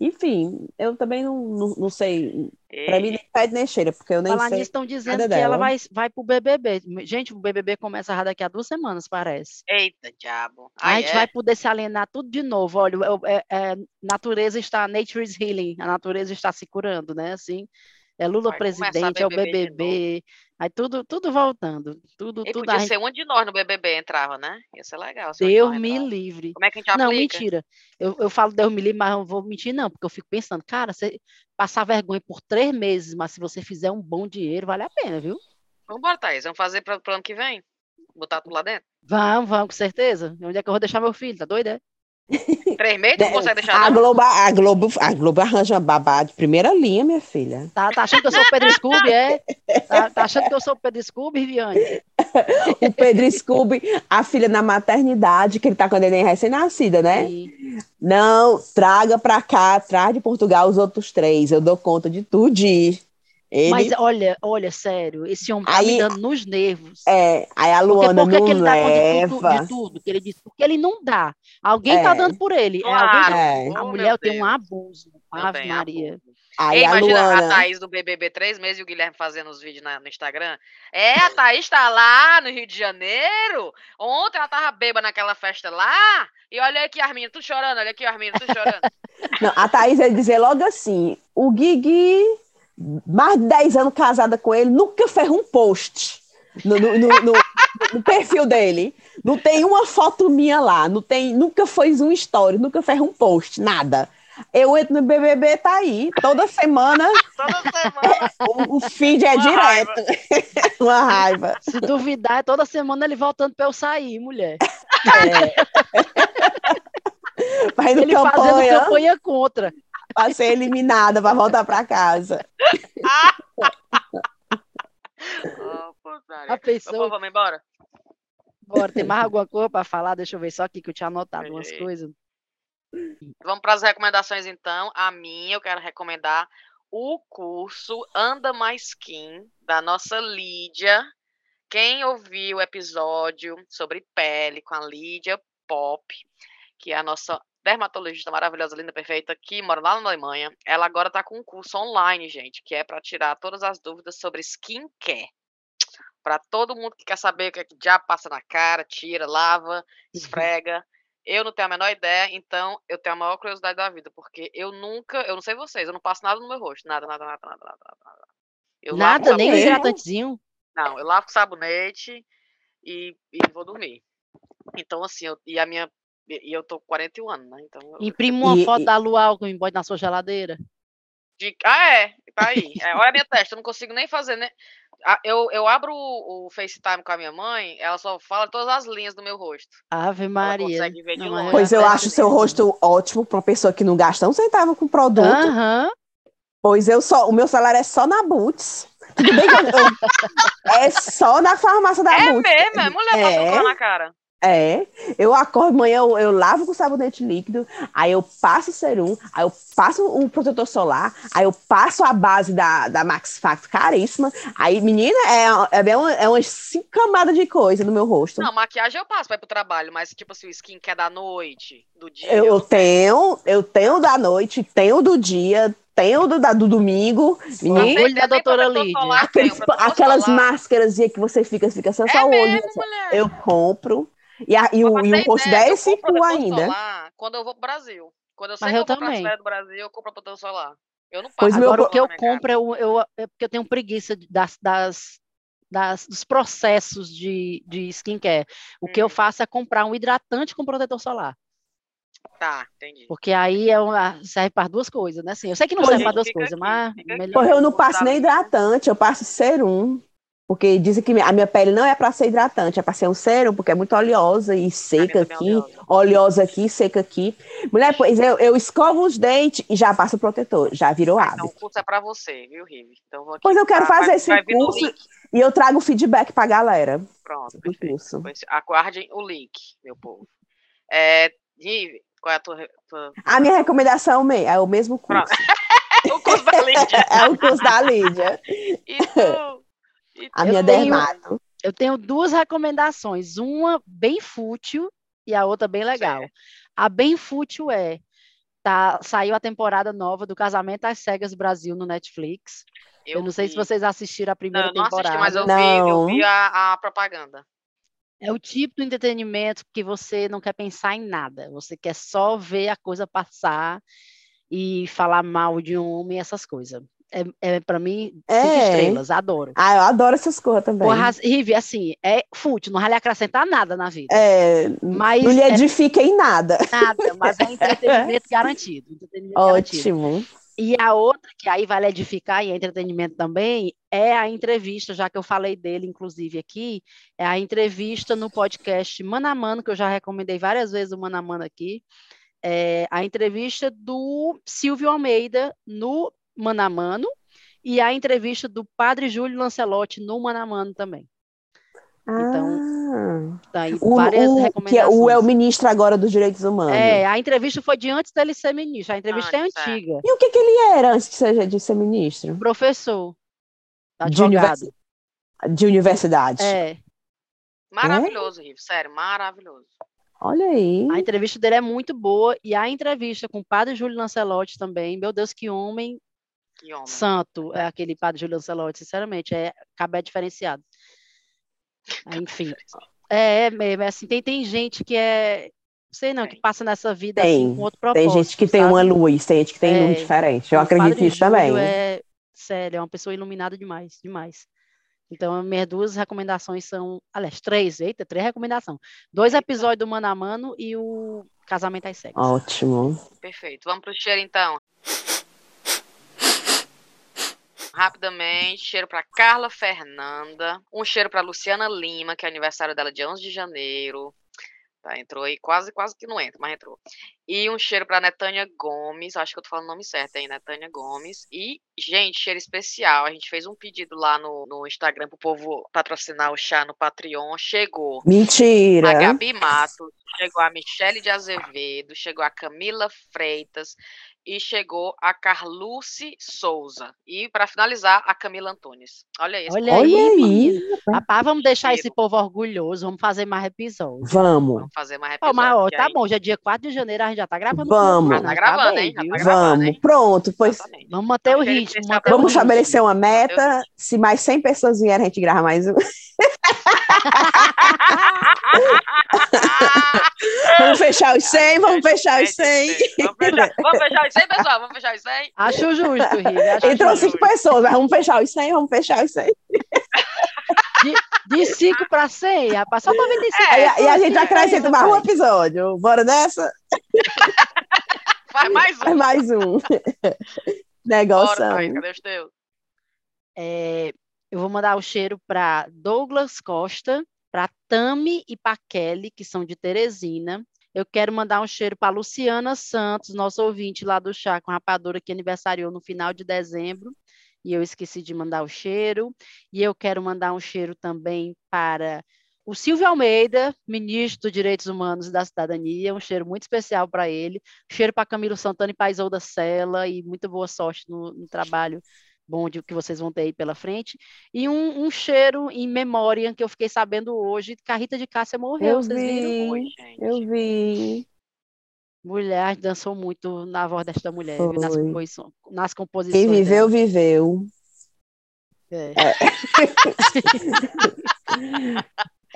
Enfim, eu também não, não, não sei. Para mim, nem pede nem cheira, porque eu nem Falar sei. estão dizendo que dela. ela vai, vai pro BBB. Gente, o BBB começa daqui a duas semanas, parece. Eita, diabo. Ah, a gente é? vai poder se alienar tudo de novo. Olha, é, é, natureza está, nature is healing, a natureza está se curando, né? Assim, é Lula vai presidente, é o BBB, aí tudo, tudo voltando, tudo, e tudo. Podia ser um de nós no BBB entrava, né? Ia ser legal. Deus me livre. Como é que a gente Não, mentira. Eu, eu falo Deus me livre, mas não vou mentir não, porque eu fico pensando, cara, você passar vergonha por três meses, mas se você fizer um bom dinheiro, vale a pena, viu? Vamos embora, Thaís. Vamos fazer para o ano que vem? Botar tudo lá dentro? Vamos, vamos, com certeza. Onde é que eu vou deixar meu filho? Tá doido, é? Três meses não consegue deixar a Globo, a, Globo, a Globo arranja babá de primeira linha, minha filha. Tá, tá achando que eu sou o Pedro Scooby, é? Tá, tá achando que eu sou o Pedro Scooby, Viviane? o Pedro Scooby, a filha na maternidade, que ele tá com a neném recém-nascida, né? Sim. Não, traga pra cá, traz de Portugal os outros três, eu dou conta de tudo. Ele... Mas olha, olha, sério, esse homem tá aí, me dando nos nervos. É, aí a Luana porque, porque não ele leva. Dá de tudo, de tudo, que ele disse, porque ele não dá. Alguém tá é. tá dando por ele. Claro. É alguém, a oh, mulher tem um abuso. Ave Maria. Aí Ei, imagina a, Luana... a Thaís do BBB três meses e o Guilherme fazendo os vídeos na, no Instagram. É, a Thaís tá lá no Rio de Janeiro. Ontem ela tava bêbada naquela festa lá. E olha aqui, Arminha, tu chorando. Olha aqui, Arminha, tu chorando. Não, a Thaís ia dizer logo assim: o Guigui mais de 10 anos casada com ele, nunca fez um post no, no, no, no, perfil dele. Não tem uma foto minha lá, não tem, nunca fez um story, nunca fez um post, nada. Eu entro no BBB, tá aí, toda semana. toda semana. o, o feed é uma direto. Raiva. uma raiva. Se duvidar, é toda semana ele voltando para eu sair, mulher. É. No ele campanha. fazendo campanha contra para ser eliminada, para voltar para casa. oh, a pessoa... vamos embora? Bora, tem mais alguma coisa para falar? Deixa eu ver só aqui que eu tinha anotado umas coisas. Vamos para as recomendações então. A minha, eu quero recomendar o curso Anda Mais Skin, da nossa Lídia. Quem ouviu o episódio sobre pele com a Lídia Pop, que é a nossa dermatologista maravilhosa, linda, perfeita, que mora lá na Alemanha. Ela agora está com um curso online, gente, que é para tirar todas as dúvidas sobre skincare. Para todo mundo que quer saber o que, é que já passa na cara, tira, lava, esfrega. Eu não tenho a menor ideia, então eu tenho a maior curiosidade da vida, porque eu nunca, eu não sei vocês, eu não passo nada no meu rosto, nada, nada, nada, nada, nada. nada. Eu nada, nem hidratantezinho? Não, eu lavo com sabonete e, e vou dormir. Então, assim, eu, e a minha e eu tô com 41 anos, né? Então eu... Imprime uma e, foto e... da lua alguém bode na sua geladeira. De... Ah, é. Tá aí. É, olha a minha testa, eu não consigo nem fazer, né? Eu, eu abro o, o, FaceTime com a minha mãe, ela só fala todas as linhas do meu rosto. Ave Maria. Não, pois eu acho seu rosto ótimo para uma pessoa que não gasta um centavo com produto. Uhum. Pois eu só, o meu salário é só na Boots. Tudo bem que eu, eu, é só na farmácia da é Boots. É mesmo, é mulher é. passando na cara. É, eu acordo amanhã, eu, eu, lavo com sabonete líquido, aí eu passo o serum, aí eu passo o protetor solar, aí eu passo a base da, da Max Factor caríssima, aí, menina, é, é, uma, é umas cinco camadas de coisa no meu rosto. Não, maquiagem eu passo pra ir pro trabalho, mas tipo assim, o skin que é da noite, do dia. Eu, eu tenho, eu tenho da noite, tenho do dia, tenho do, da, do domingo. Menina, a doutora Lídia. Aqueles, aquelas máscaras que você fica, fica só, é só o olho. Eu compro. E, a, e, o, e o é cinco ainda. Solar, quando eu vou pro Brasil. Quando eu sei Mas que eu, eu vou também. do Brasil, eu compro protetor solar. Eu não pois Agora, o que eu compro eu, eu, é porque eu tenho preguiça das, das, das, dos processos de, de skincare. O hum. que eu hum. faço é comprar um hidratante com protetor solar. Tá, entendi. Porque aí é uma, serve para duas coisas, né? Assim, eu sei que não serve para duas coisas, aqui, mas. Melhor... eu não passo nem hidratante, eu passo serum. Porque dizem que a minha pele não é para ser hidratante, é para ser um sérum, porque é muito oleosa e seca aqui, oleosa. oleosa. aqui, seca aqui. Mulher, pois eu, eu escovo os dentes e já passo o protetor, já virou ah, hábito. Então o curso é para você, viu, Rive? Então, pois eu quero fazer vai, esse vai curso e eu trago feedback para a galera. Pronto, perfeito. Pois, aguardem o link, meu povo. É, Rive, qual é a tua, tua... A minha recomendação é o mesmo curso. o curso da Lídia. é o curso da Lídia. E tu? A minha tenho, dermato. Eu tenho duas recomendações, uma bem fútil e a outra bem legal. Certo. A bem fútil é tá, saiu a temporada nova do Casamento às Cegas Brasil no Netflix. Eu, eu não vi. sei se vocês assistiram a primeira não, temporada. Não assisti, mas eu não. vi, eu vi a, a propaganda. É o tipo de entretenimento que você não quer pensar em nada, você quer só ver a coisa passar e falar mal de um homem, essas coisas. É, é para mim, é. cinco estrelas, adoro. Ah, eu adoro essas coisas também. Porra, Rive, assim, é fútil, não vai lhe acrescentar nada na vida. É, mas não lhe é edifica é, em nada. Nada, mas é entretenimento garantido. Entretenimento Ótimo. Garantido. E a outra, que aí vai edificar e é entretenimento também, é a entrevista, já que eu falei dele, inclusive, aqui, é a entrevista no podcast Mano a Mano, que eu já recomendei várias vezes o Mano a Mano aqui, é a entrevista do Silvio Almeida no Mano a Mano, e a entrevista do Padre Júlio Lancelotti no Mano a Mano também. Então, ah. tá aí o, várias o, recomendações. Que é, o é o ministro agora dos direitos humanos. É, a entrevista foi de antes dele ser ministro. A entrevista ah, é tá. antiga. E o que, que ele era antes de ser, de ser ministro? Professor. De, univers... de universidade. É. Maravilhoso, é? Rivo, sério, maravilhoso. Olha aí. A entrevista dele é muito boa e a entrevista com o padre Júlio Lancelotti também. Meu Deus, que homem. Santo é aquele padre Júlio Lancelotti, sinceramente, é cabé diferenciado. Enfim. É, é mesmo, é assim, tem, tem gente que é. Sei não, que passa nessa vida tem, assim, com outro propósito. Tem gente que sabe? tem uma luz, tem gente que tem é, luz diferente. Eu acredito nisso também. É, sério, é uma pessoa iluminada demais, demais. Então, minhas duas recomendações são, aliás, três, eita, três recomendações. Dois episódios do Mano a Mano e o Casamento às Cegas. Ótimo. Perfeito. Vamos pro cheiro, então rapidamente, cheiro para Carla Fernanda, um cheiro para Luciana Lima, que é aniversário dela de 11 de janeiro. Tá, entrou aí, quase, quase que não entra, mas entrou. E um cheiro para Netânia Gomes, acho que eu tô falando o nome certo aí, Netânia Gomes. E, gente, cheiro especial. A gente fez um pedido lá no, no Instagram pro povo patrocinar o chá no Patreon. Chegou. Mentira! A Gabi Matos, chegou a Michele de Azevedo, chegou a Camila Freitas, e chegou a Carluce Souza. E, para finalizar, a Camila Antunes. Olha aí. Olha aí, aí. Rapaz, vamos deixar esse povo orgulhoso, vamos fazer mais episódios. Vamos. Vamos fazer mais episódios. Oh, mas, tá aí... bom, já é dia 4 de janeiro, a gente já tá gravando. Vamos. Já tá gravando, tá hein? Já tá gravando, vamos, hein? pronto. Pois... Vamos manter o ritmo. Manter vamos o estabelecer ritmo. uma meta. Se mais 100 pessoas vierem, a gente grava mais um. vamos fechar os 100, vamos fechar os 100. Vamos fechar, vamos fechar os 100, pessoal, vamos fechar os 100. Acho justo, Riga. Entrou 5 pessoas, mas vamos fechar os 100, vamos fechar os 100. De 5 para 100, rapaz, só para 25. É, e, e a gente acrescenta mais um episódio. Bora nessa? Faz mais um. Faz mais um. Negócio. Bora, cadê os teus? É, eu vou mandar o cheiro para Douglas Costa, para Tami e Kelly, que são de Teresina. Eu quero mandar um cheiro para Luciana Santos, nosso ouvinte lá do Chá com Rapadura, que aniversariou no final de dezembro, e eu esqueci de mandar o cheiro. E eu quero mandar um cheiro também para o Silvio Almeida, ministro dos Direitos Humanos e da Cidadania, um cheiro muito especial para ele. Cheiro para Camilo Santana e para Isolda Sela, e muita boa sorte no, no trabalho bom de, que vocês vão ter aí pela frente. E um, um, cheiro em memória que eu fiquei sabendo hoje, que a Rita de Cássia morreu. Eu vocês vi, viram? Oi, eu vi. Mulher dançou muito na voz desta mulher, nas, composições, nas composições. Quem viveu, dela. viveu. É. é.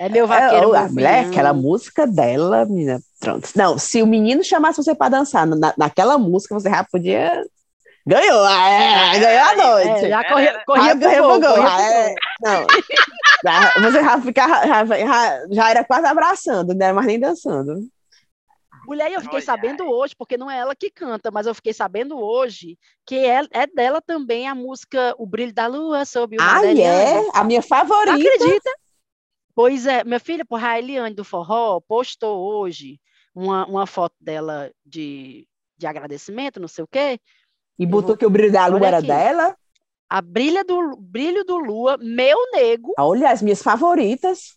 é meu vaqueiro. É, mulher, aquela música dela, menina, pronto. Não, se o menino chamasse você para dançar na, naquela música, você já podia Ganhou, é, ganhou a noite. É, já corria, corria pro gol. gol. Já, é, não, já, você já, ficava, já, já, era quase abraçando, não era mais nem dançando. Mulher, eu fiquei sabendo hoje, porque não é ela que canta, mas eu fiquei sabendo hoje que é, é dela também a música O Brilho da Lua sobre o Ah, é? A minha favorita. Não acredita? Pois é, minha filha, por a Eliane do Forró, postou hoje uma, uma foto dela de, de agradecimento, não sei o quê, e botou vou... que o brilho da lua era dela? A brilha do brilho do lua, meu nego. Olha, as minhas favoritas.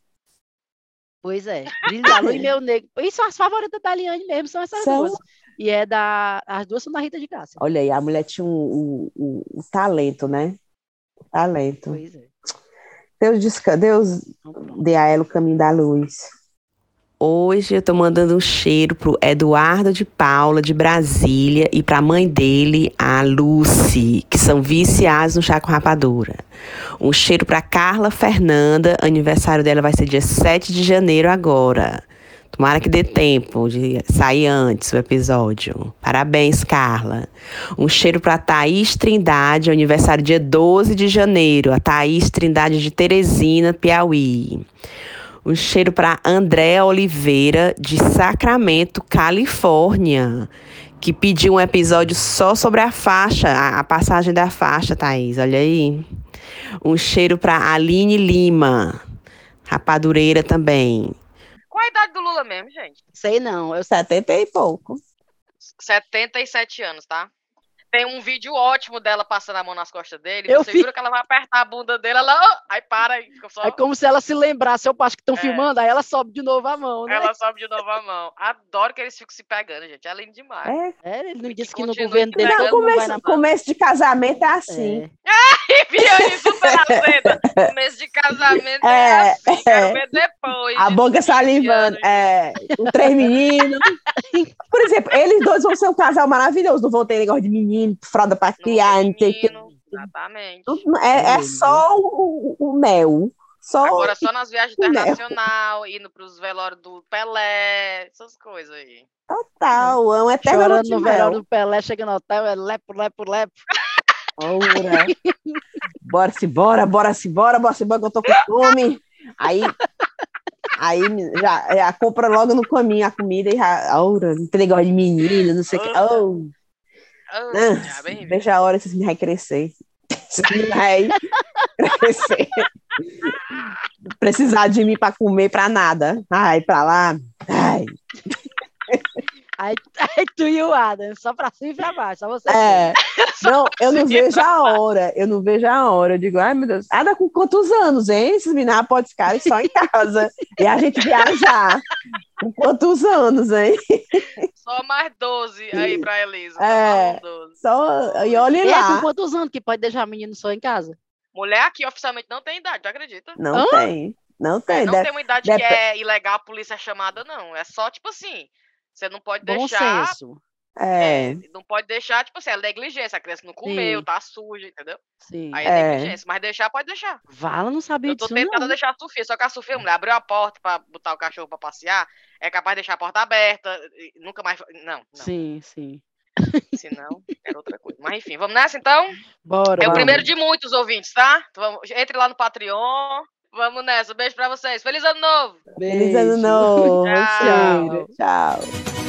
Pois é, brilho da lua e meu nego. São as favoritas da Liane mesmo, são essas são... duas. E é da. As duas são da Rita de Cássia. Olha aí, a mulher tinha o um, um, um, talento, né? O talento. Pois é. Deus, desca... Deus dê a ela o caminho da luz. Hoje eu tô mandando um cheiro pro Eduardo de Paula, de Brasília, e pra mãe dele, a Lucy, que são viciados no chá com rapadura. Um cheiro pra Carla Fernanda, aniversário dela vai ser dia 7 de janeiro agora. Tomara que dê tempo de sair antes o episódio. Parabéns, Carla. Um cheiro para Thaís Trindade, aniversário dia 12 de janeiro. A Thaís Trindade de Teresina, Piauí. Um cheiro para Andréa Oliveira, de Sacramento, Califórnia, que pediu um episódio só sobre a faixa, a, a passagem da faixa, Thaís, olha aí. Um cheiro para Aline Lima, rapadureira também. Qual a idade do Lula mesmo, gente? Sei não, eu 70 e pouco. 77 anos, tá? Tem um vídeo ótimo dela passando a mão nas costas dele. Eu você vi. viu que ela vai apertar a bunda dele, ela. Aí para fica só. É como se ela se lembrasse, eu acho que estão É. filmando, aí ela sobe de novo a mão, né? Ela sobe de novo a mão. Adoro que eles ficam se pegando, gente. É lindo demais. É, É, ele não disse que no governo dele não, começo, na mão. começo de casamento é assim. É. E Viane super. Começo de casamento é, É, assim. Quero ver depois. A boca 20 salivando. É, com três meninos. Por exemplo, eles dois vão ser um casal maravilhoso. Não vão ter negócio de menino, fralda pra Não criar, não sei o quê. menino, Exatamente. É, é só o, o- o mel. Só Agora só nas viagens Não. internacional, indo pros velórios do Pelé, essas coisas aí. total. É um eterno Chorando de no mel. verão do Pelé, chega no hotel, é lepo, lepo, lepo. Ora. bora se bora, bora se bora, bora se bora que eu tô com fome. Aí, aí já, já compra logo no caminho a comida e já, ora, não tem negócio de menino, não sei o que. Oh, Ah, ah, já bem veja a hora que vocês me vai crescer. Vocês me vai crescer. Precisar de mim para comer, para nada. Ai, para lá. Ai. Aí, aí tu e o Adam, só pra cima e pra baixo, só você. É. Não, eu não vejo a hora. Eu não vejo a hora. Eu digo, ai meu Deus, Ada com quantos anos, hein? Esses meninos podem ficar só em casa. e a gente viajar. Com quantos anos, hein? Só mais 12 aí pra Elisa. É. Só mais 12. Só, e olhe É, com lá. quantos anos que pode deixar menino só em casa? Mulher aqui oficialmente não tem idade, tu acredita? Não Hã? tem. Não tem. não Deve- tem uma idade deve- que é ilegal a polícia é chamada, não. É só, tipo assim, você não pode Bom deixar. senso. É. Não pode deixar, tipo assim, é negligência. A criança não comeu, Sim. tá suja, entendeu? Sim. Aí é, É. negligência. Mas deixar, pode deixar. Vala não sabia Eu tô disso, tentando não. deixar a Sofia, só que a Sofia, mulher, abriu a porta pra botar o cachorro pra passear, é capaz de deixar a porta aberta, nunca mais. Não, não. Sim, sim. Senão, era outra coisa. Mas enfim, vamos nessa então? Bora, É o primeiro de muitos ouvintes, tá? Então, vamos- entre lá no Patreon. Vamos nessa. Beijo pra vocês. Feliz ano novo! Feliz ano Beijo. novo. Tchau. cheiro. Tchau.